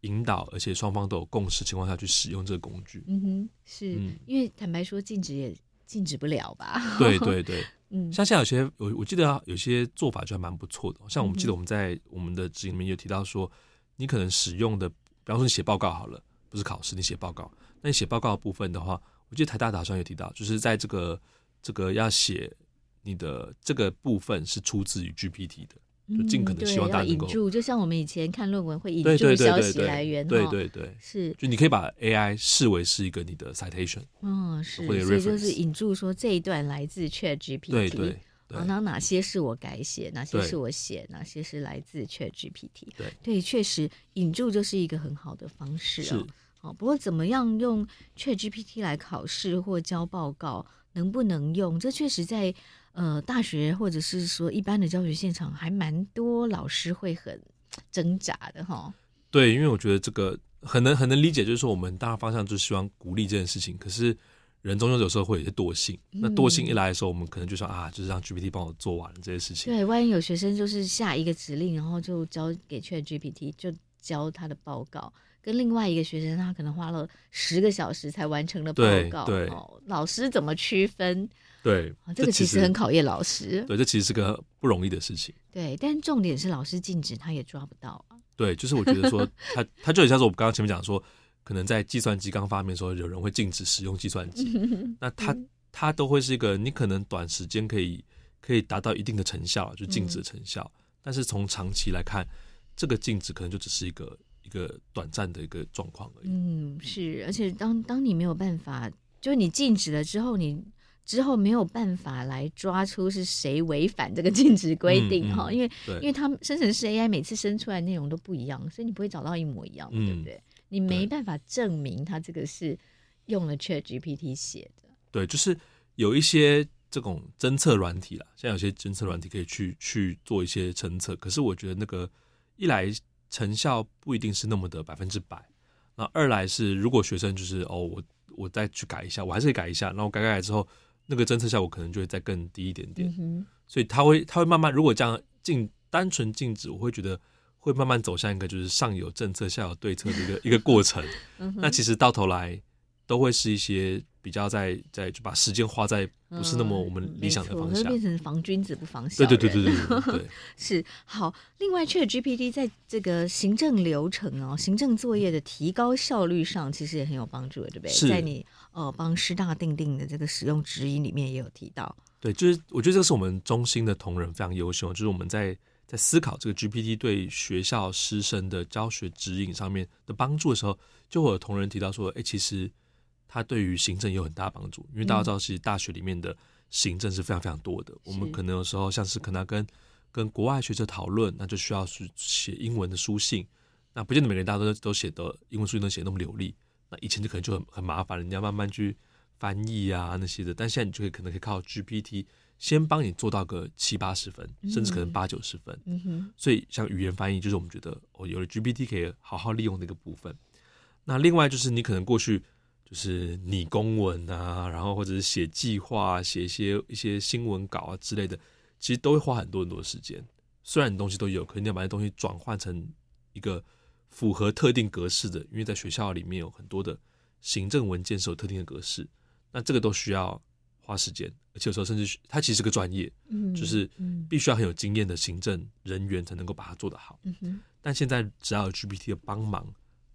引导，而且双方都有共识情况下去使用这个工具。嗯哼，是、嗯、因为坦白说，禁止也禁止不了吧？对 对对。嗯，像现在有些我我记得有些做法就还蛮不错的，像我们记得我们在我们的指引里面有提到说，你可能使用的，比方说你写报告好了，不是考试，你写报告，那你写报告的部分的话，我记得台大打算有提到，就是在这个这个要写你的这个部分是出自于 GPT 的。就尽可能希望大家能够引注，就像我们以前看论文会引注消息来源，对对对，是。就你可以把 AI 视为是一个你的 citation，嗯，是，所以就是引注说这一段来自 ChatGPT，对对，然后哪些是我改写，哪些是我写，哪些是来自 ChatGPT，对对，确实引注就是一个很好的方式啊。好，不过怎么样用 ChatGPT 来考试或交报告，能不能用？这确实在。呃，大学或者是说一般的教学现场，还蛮多老师会很挣扎的哈。对，因为我觉得这个很能很能理解，就是说我们大方向就是希望鼓励这件事情，可是人终究有时候会有些惰性。嗯、那惰性一来的时候，我们可能就说啊，就是让 GPT 帮我做完了这些事情。对，万一有学生就是下一个指令，然后就交给 ChatGPT，就交他的报告，跟另外一个学生他可能花了十个小时才完成了报告，对，哦，老师怎么区分？对，这个其实很考验老师。对，这其实是个不容易的事情。对，但重点是老师禁止他也抓不到啊。对，就是我觉得说 他他就很像是我们刚刚前面讲说，可能在计算机刚发明的时候，有人会禁止使用计算机，那他他都会是一个你可能短时间可以可以达到一定的成效，就禁止的成效。嗯、但是从长期来看，这个禁止可能就只是一个一个短暂的一个状况而已。嗯，是，而且当当你没有办法，就是你禁止了之后，你。之后没有办法来抓出是谁违反这个禁止规定哈、嗯嗯，因为因为他们生成式 AI 每次生出来内容都不一样，所以你不会找到一模一样的，嗯、对不对？你没办法证明他这个是用了 ChatGPT 写的。对，就是有一些这种侦测软体啦，像有些侦测软体可以去去做一些侦测，可是我觉得那个一来成效不一定是那么的百分之百，那二来是如果学生就是哦，我我再去改一下，我还是改一下，然后改改改之后。那个侦测效果可能就会再更低一点点，嗯、所以它会它会慢慢，如果这样禁单纯禁止，我会觉得会慢慢走向一个就是上有政策下有对策的一个一个过程。嗯、那其实到头来都会是一些比较在在就把时间花在不是那么我们理想的方向，会变成防君子不防小人。对对对对对对，对，是好。另外，ChatGPT 在这个行政流程哦，行政作业的提高效率上，其实也很有帮助的，对不对？在你。呃，帮师大定定的这个使用指引里面也有提到，对，就是我觉得这个是我们中心的同仁非常优秀，就是我们在在思考这个 GPT 对学校师生的教学指引上面的帮助的时候，就会有同仁提到说，哎，其实它对于行政有很大帮助，因为大家知道，其实大学里面的行政是非常非常多的，嗯、我们可能有时候像是可能要跟跟国外学者讨论，那就需要去写英文的书信，那不见得每个人大家都都写的英文书信都写那么流利。那以前就可能就很很麻烦了，你要慢慢去翻译啊那些的，但现在你就可以可能可以靠 GPT 先帮你做到个七八十分，甚至可能八九十分。嗯哼。所以像语言翻译，就是我们觉得哦，有了 GPT 可以好好利用的一个部分。那另外就是你可能过去就是拟公文啊，然后或者是写计划、写一些一些新闻稿啊之类的，其实都会花很多很多时间。虽然你东西都有，可是你要把这东西转换成一个。符合特定格式的，因为在学校里面有很多的行政文件是有特定的格式，那这个都需要花时间，而且有时候甚至它其实是个专业，嗯，就是必须要很有经验的行政人员才能够把它做得好。嗯哼。但现在只要有 GPT 的帮忙，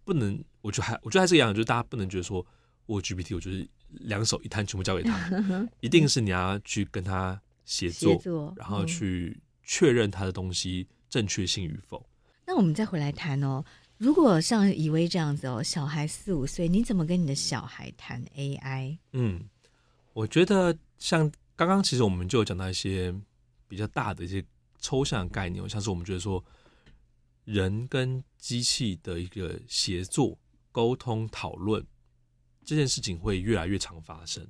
不能，我觉得还，我觉得还是一样，就是大家不能觉得说我 GPT，我就是两手一摊全部交给他，一定是你要去跟他协作，协作，然后去确认他的东西正确性与否。那我们再回来谈哦。如果像以威这样子哦，小孩四五岁，你怎么跟你的小孩谈 AI？嗯，我觉得像刚刚其实我们就有讲到一些比较大的一些抽象的概念，像是我们觉得说人跟机器的一个协作、沟通、讨论这件事情会越来越常发生。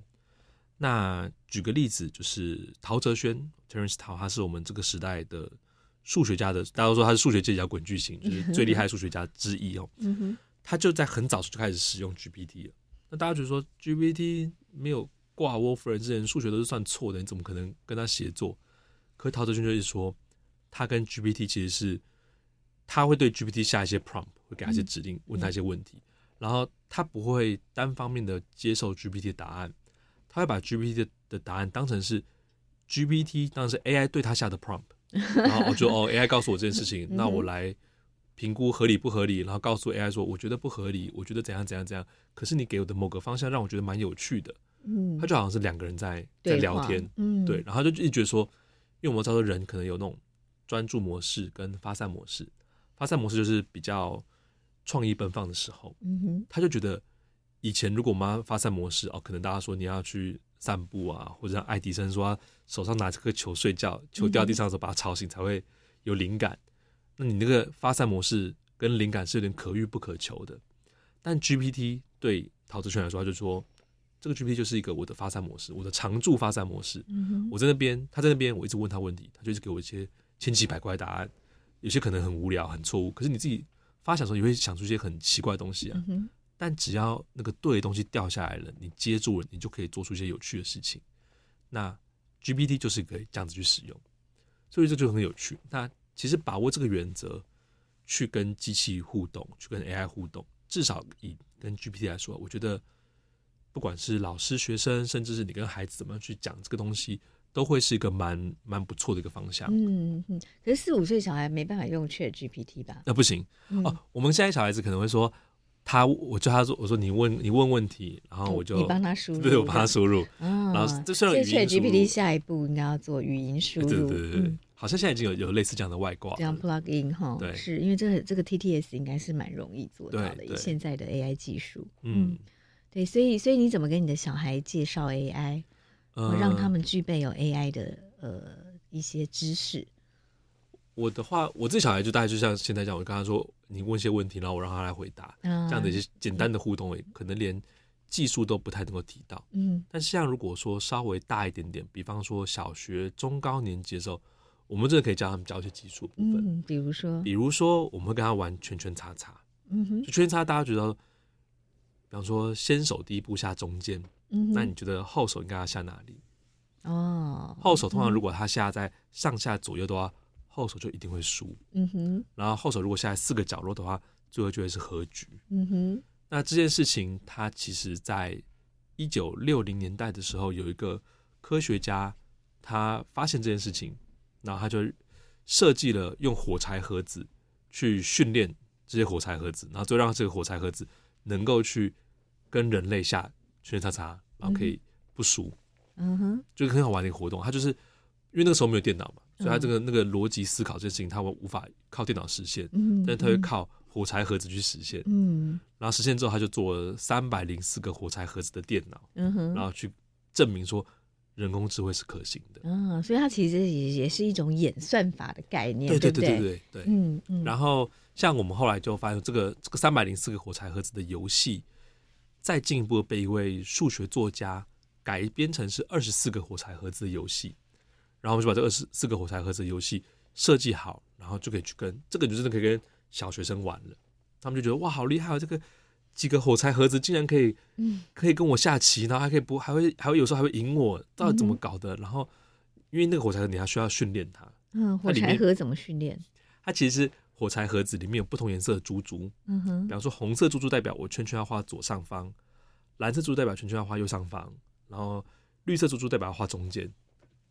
那举个例子，就是陶哲轩 Terence 陶他是我们这个时代的。数学家的，大家都说他是数学界摇滚巨星，就是最厉害的数学家之一哦。他就在很早就开始使用 GPT 了。那大家觉得说 GPT 没有挂 Wolfram 之前，数学都是算错的，你怎么可能跟他协作？可是陶哲轩就是说，他跟 GPT 其实是他会对 GPT 下一些 prompt，会给他一些指令，问他一些问题，然后他不会单方面的接受 GPT 的答案，他会把 GPT 的答案当成是 GPT 当成是 AI 对他下的 prompt。然后我就哦，AI 告诉我这件事情，那我来评估合理不合理，然后告诉 AI 说，我觉得不合理，我觉得怎样怎样怎样。可是你给我的某个方向让我觉得蛮有趣的，嗯，他就好像是两个人在在聊天，嗯，对，然后就一直觉得说，因为我们知道人可能有那种专注模式跟发散模式，发散模式就是比较创意奔放的时候，嗯哼，他就觉得以前如果我们发散模式哦，可能大家说你要去。散步啊，或者像爱迪生说，他手上拿这个球睡觉，球掉地上的时候把它吵醒才会有灵感。那你那个发散模式跟灵感是有点可遇不可求的。但 GPT 对陶哲轩来说，他就说这个 GPT 就是一个我的发散模式，我的常驻发散模式。我在那边，他在那边，我一直问他问题，他就一直给我一些千奇百怪的答案，有些可能很无聊、很错误，可是你自己发想的时候也会想出一些很奇怪的东西啊。但只要那个对的东西掉下来了，你接住了，你就可以做出一些有趣的事情。那 GPT 就是可以这样子去使用，所以这就很有趣。那其实把握这个原则，去跟机器互动，去跟 AI 互动。至少以跟 GPT 来说，我觉得不管是老师、学生，甚至是你跟孩子怎么样去讲这个东西，都会是一个蛮蛮不错的一个方向。嗯嗯，可是四五岁小孩没办法用 Chat GPT 吧？那、呃、不行、嗯、哦。我们现在小孩子可能会说，他我叫他说，我说你问你问问题，然后我就你帮他输 入，对，我帮他输入。哦、然后这算语音输入。GPT 下一步应该要做语音输入。对对对对。嗯好像现在已经有有类似这样的外挂，这样 plug in 哈，对，是因为这个这个 TTS 应该是蛮容易做到的，以现在的 AI 技术，嗯，对，所以所以你怎么跟你的小孩介绍 AI，呃，让他们具备有 AI 的呃一些知识？我的话，我自己小孩就大概就像现在这样，我跟他说，你问一些问题，然后我让他来回答，嗯，这样的一些简单的互动，可能连技术都不太能够提到，嗯，但是像如果说稍微大一点点，比方说小学中高年级的时候。我们真的可以教他们教一些技术部分，嗯，比如说，比如说，我们会跟他玩圈圈叉叉，嗯哼，就圈圈叉，大家觉得，比方说，先手第一步下中间，嗯，那你觉得后手应该要下哪里？哦，后手通常如果他下在上下左右的话，后手就一定会输，嗯哼，然后后手如果下在四个角落的话，最后就会是和局，嗯哼。那这件事情，它其实在一九六零年代的时候，有一个科学家他发现这件事情。然后他就设计了用火柴盒子去训练这些火柴盒子，然后就让这个火柴盒子能够去跟人类下圈圈叉叉，然后可以不输，嗯哼，就是很好玩的一个活动。他就是因为那个时候没有电脑嘛，所以他这个那个逻辑思考这件事情，他会无法靠电脑实现，嗯，但他会靠火柴盒子去实现，嗯，然后实现之后，他就做了三百零四个火柴盒子的电脑，嗯哼，然后去证明说。人工智慧是可行的，嗯，所以它其实也也是一种演算法的概念，对对对对？对对，嗯嗯。然后像我们后来就发现，这个这个三百零四个火柴盒子的游戏，再进一步被一位数学作家改编成是二十四个火柴盒子的游戏，然后我们就把这二十四个火柴盒子的游戏设计好，然后就可以去跟这个就真的可以跟小学生玩了，他们就觉得哇，好厉害哦，这个。几个火柴盒子竟然可以，可以跟我下棋，然后还可以不还会还会有时候还会赢我，到底怎么搞的？然后因为那个火柴盒你还需要训练它，嗯，火柴盒怎么训练？它其实是火柴盒子里面有不同颜色的珠珠，嗯哼，比方说红色珠珠代表我圈圈要画左上方，蓝色珠珠代表圈圈要画右上方，然后绿色珠珠代表要画中间，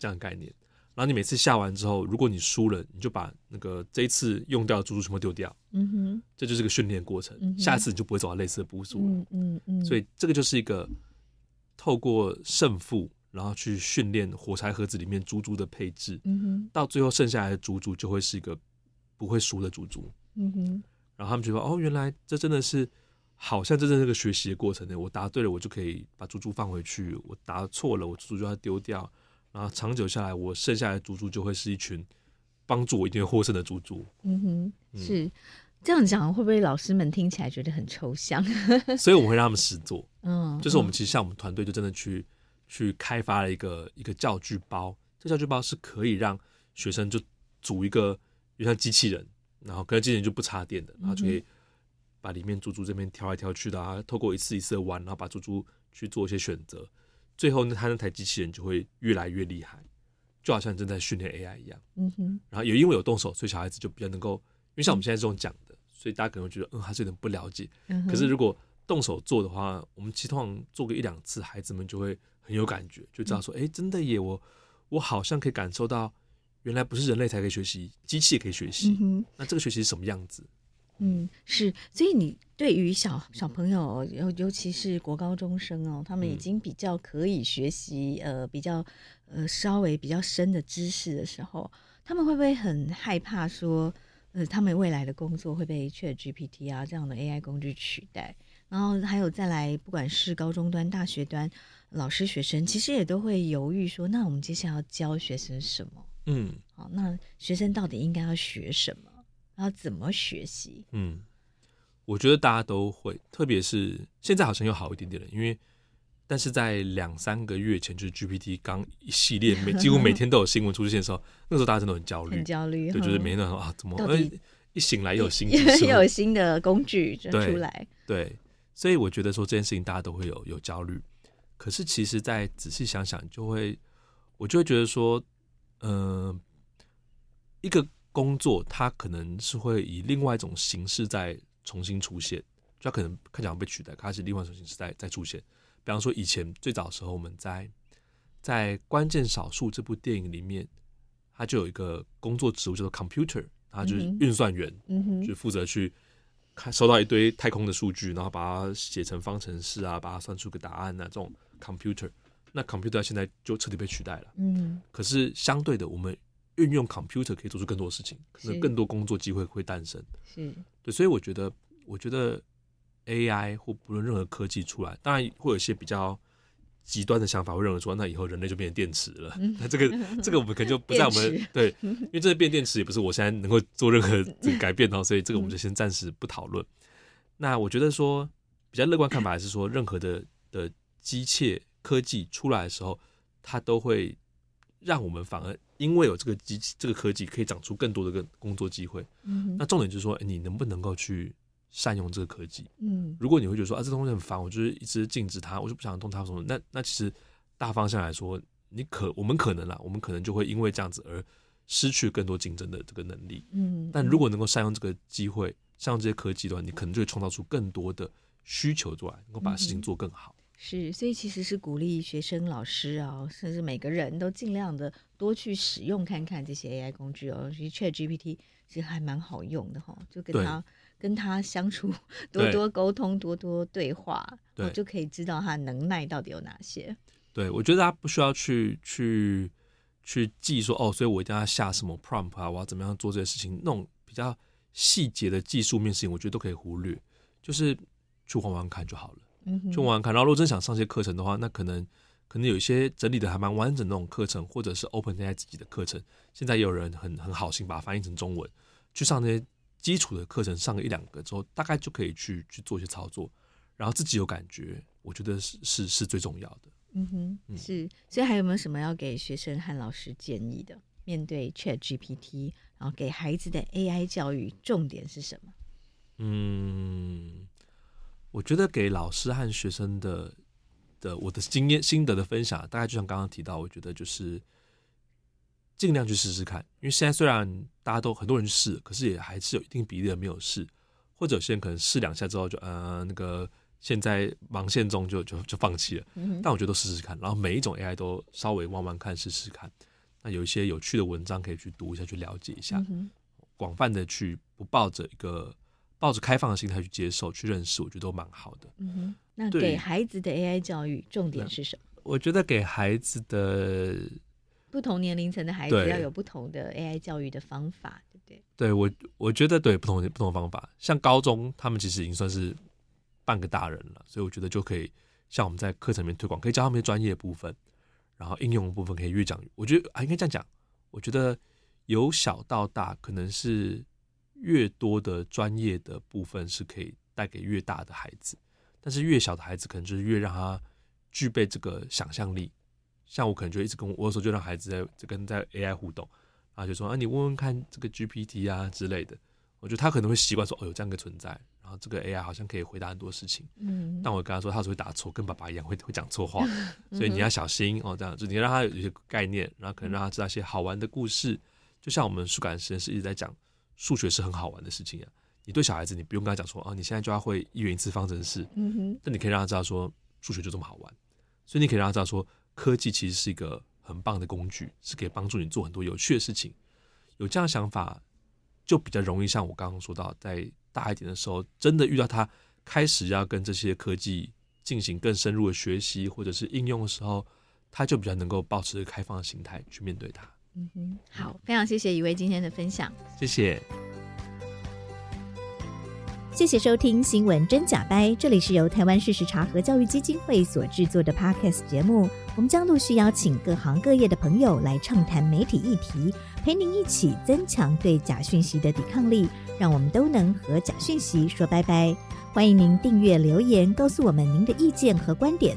这样的概念。然后你每次下完之后，如果你输了，你就把那个这一次用掉的珠珠全部丢掉。嗯哼，这就是个训练过程。嗯、下次你就不会走到类似的步数了。嗯嗯，嗯，所以这个就是一个透过胜负，然后去训练火柴盒子里面珠珠的配置。嗯哼，到最后剩下来的珠珠就会是一个不会输的珠珠。嗯哼，然后他们觉得哦，原来这真的是好像真正是个学习的过程呢。我答对了，我就可以把珠珠放回去；我答错了，我珠珠就要丢掉。然后长久下来，我剩下来的猪猪就会是一群帮助我一定会获胜的猪猪。嗯哼，是这样讲，会不会老师们听起来觉得很抽象？所以我会让他们实做。嗯，就是我们其实像我们团队就真的去去开发了一个一个教具包，这教具包是可以让学生就组一个，就像机器人，然后跟机器人就不插电的，然后就可以把里面猪猪这边挑来挑去的啊，透过一次一次的玩，然后把猪猪去做一些选择。最后呢，他那台机器人就会越来越厉害，就好像正在训练 AI 一样。嗯哼。然后也因为有动手，所以小孩子就比较能够，因为像我们现在这种讲的，所以大家可能会觉得，嗯，还是有点不了解。嗯。可是如果动手做的话，我们其实通常做个一两次，孩子们就会很有感觉，就知道说，哎、嗯，真的耶，我我好像可以感受到，原来不是人类才可以学习，机器也可以学习。嗯。那这个学习是什么样子？嗯，是，所以你对于小小朋友，尤尤其是国高中生哦，他们已经比较可以学习，呃，比较呃稍微比较深的知识的时候，他们会不会很害怕说，呃，他们未来的工作会被 ChatGPT 啊这样的 AI 工具取代？然后还有再来，不管是高中端、大学端，老师、学生其实也都会犹豫说，那我们接下来要教学生什么？嗯，好，那学生到底应该要学什么？要怎么学习？嗯，我觉得大家都会，特别是现在好像又好一点点了，因为但是在两三个月前，就是 GPT 刚一系列每几乎每天都有新闻出现的时候，那个时候大家真的很焦虑，很焦虑，对，就是每天都说啊，怎么一醒来又有新又有新的工具就出来对，对，所以我觉得说这件事情大家都会有有焦虑，可是其实再仔细想想，就会我就会觉得说，嗯、呃，一个。工作，它可能是会以另外一种形式再重新出现，就它可能看起来被取代，它是另外一种形式再再出现。比方说，以前最早的时候，我们在在关键少数这部电影里面，它就有一个工作职务叫做 computer，它就是运算员，嗯哼，就负责去看收到一堆太空的数据，然后把它写成方程式啊，把它算出个答案啊，这种 computer。那 computer 现在就彻底被取代了，嗯，可是相对的，我们运用 computer 可以做出更多事情，可能更多工作机会会诞生，是。对，所以我觉得，我觉得 AI 或不论任何科技出来，当然会有一些比较极端的想法，会认为说，那以后人类就变成电池了，嗯、那 这个这个我们可能就不在我们 对，因为这个变电池也不是我现在能够做任何这个改变哦，所以这个我们就先暂时不讨论。嗯、那我觉得说比较乐观看法还是说，任何的的机械。科技出来的时候，它都会让我们反而因为有这个机器、这个科技，可以长出更多的个工作机会。嗯，那重点就是说，你能不能够去善用这个科技？嗯，如果你会觉得说啊，这东西很烦，我就是一直禁止它，我就不想动它什么。那那其实大方向来说，你可我们可能啦，我们可能就会因为这样子而失去更多竞争的这个能力。嗯，但如果能够善用这个机会，善用这些科技的话，你可能就会创造出更多的需求出来，能够把事情做更好。是，所以其实是鼓励学生、老师啊，甚至每个人都尽量的多去使用看看这些 AI 工具哦。其实 ChatGPT 其实还蛮好用的哈，就跟他跟他相处，多多沟通，多多对话，对就可以知道他能耐到底有哪些。对，我觉得他不需要去去去记说哦，所以我一定要下什么 prompt 啊，我要怎么样做这些事情，那种比较细节的技术面事情，我觉得都可以忽略，就是去玩玩看就好了。就玩玩看，然后如果真想上些课程的话，那可能可能有一些整理的还蛮完整的那种课程，或者是 OpenAI 自己的课程。现在也有人很很好心把它翻译成中文，去上那些基础的课程，上个一两个之后，大概就可以去去做一些操作，然后自己有感觉，我觉得是是是最重要的。嗯哼，是。所以还有没有什么要给学生和老师建议的？面对 ChatGPT，然后给孩子的 AI 教育重点是什么？嗯。我觉得给老师和学生的的我的经验心得的分享，大概就像刚刚提到，我觉得就是尽量去试试看，因为现在虽然大家都很多人试，可是也还是有一定比例的没有试，或者有些人可能试两下之后就呃那个现在忙线中就就就放弃了。但我觉得都试试看，然后每一种 AI 都稍微玩玩看试试看，那有一些有趣的文章可以去读一下，去了解一下，广泛的去不抱着一个。抱着开放的心态去接受、去认识，我觉得都蛮好的。嗯哼，那给孩子的 AI 教育重点是什么？我觉得给孩子的不同年龄层的孩子要有不同的 AI 教育的方法，对不对？对，我我觉得对不同不同的方法，像高中他们其实已经算是半个大人了，所以我觉得就可以像我们在课程里面推广，可以教他们专业部分，然后应用的部分可以越讲。我觉得啊应该这样讲，我觉得由小到大可能是。越多的专业的部分是可以带给越大的孩子，但是越小的孩子可能就是越让他具备这个想象力。像我可能就一直跟我，我有时候就让孩子在就跟在 AI 互动，然后就说啊，你问问看这个 GPT 啊之类的。我觉得他可能会习惯说哦，有这样一个存在，然后这个 AI 好像可以回答很多事情。嗯，但我跟他说他是会打错，跟爸爸一样会会讲错话，所以你要小心哦。这样就你让他有一些概念，然后可能让他知道一些好玩的故事，就像我们数感实验室一直在讲。数学是很好玩的事情啊，你对小孩子，你不用跟他讲说啊，你现在就要会一元一次方程式，嗯哼，但你可以让他知道说数学就这么好玩，所以你可以让他知道说科技其实是一个很棒的工具，是可以帮助你做很多有趣的事情。有这样的想法，就比较容易像我刚刚说到，在大一点的时候，真的遇到他开始要跟这些科技进行更深入的学习或者是应用的时候，他就比较能够保持开放的心态去面对它。嗯哼，好，非常谢谢一位今天的分享，谢谢，谢谢收听新闻真假掰，这里是由台湾事实查核教育基金会所制作的 Podcast 节目，我们将陆续邀请各行各业的朋友来畅谈媒体议题，陪您一起增强对假讯息的抵抗力，让我们都能和假讯息说拜拜。欢迎您订阅留言，告诉我们您的意见和观点。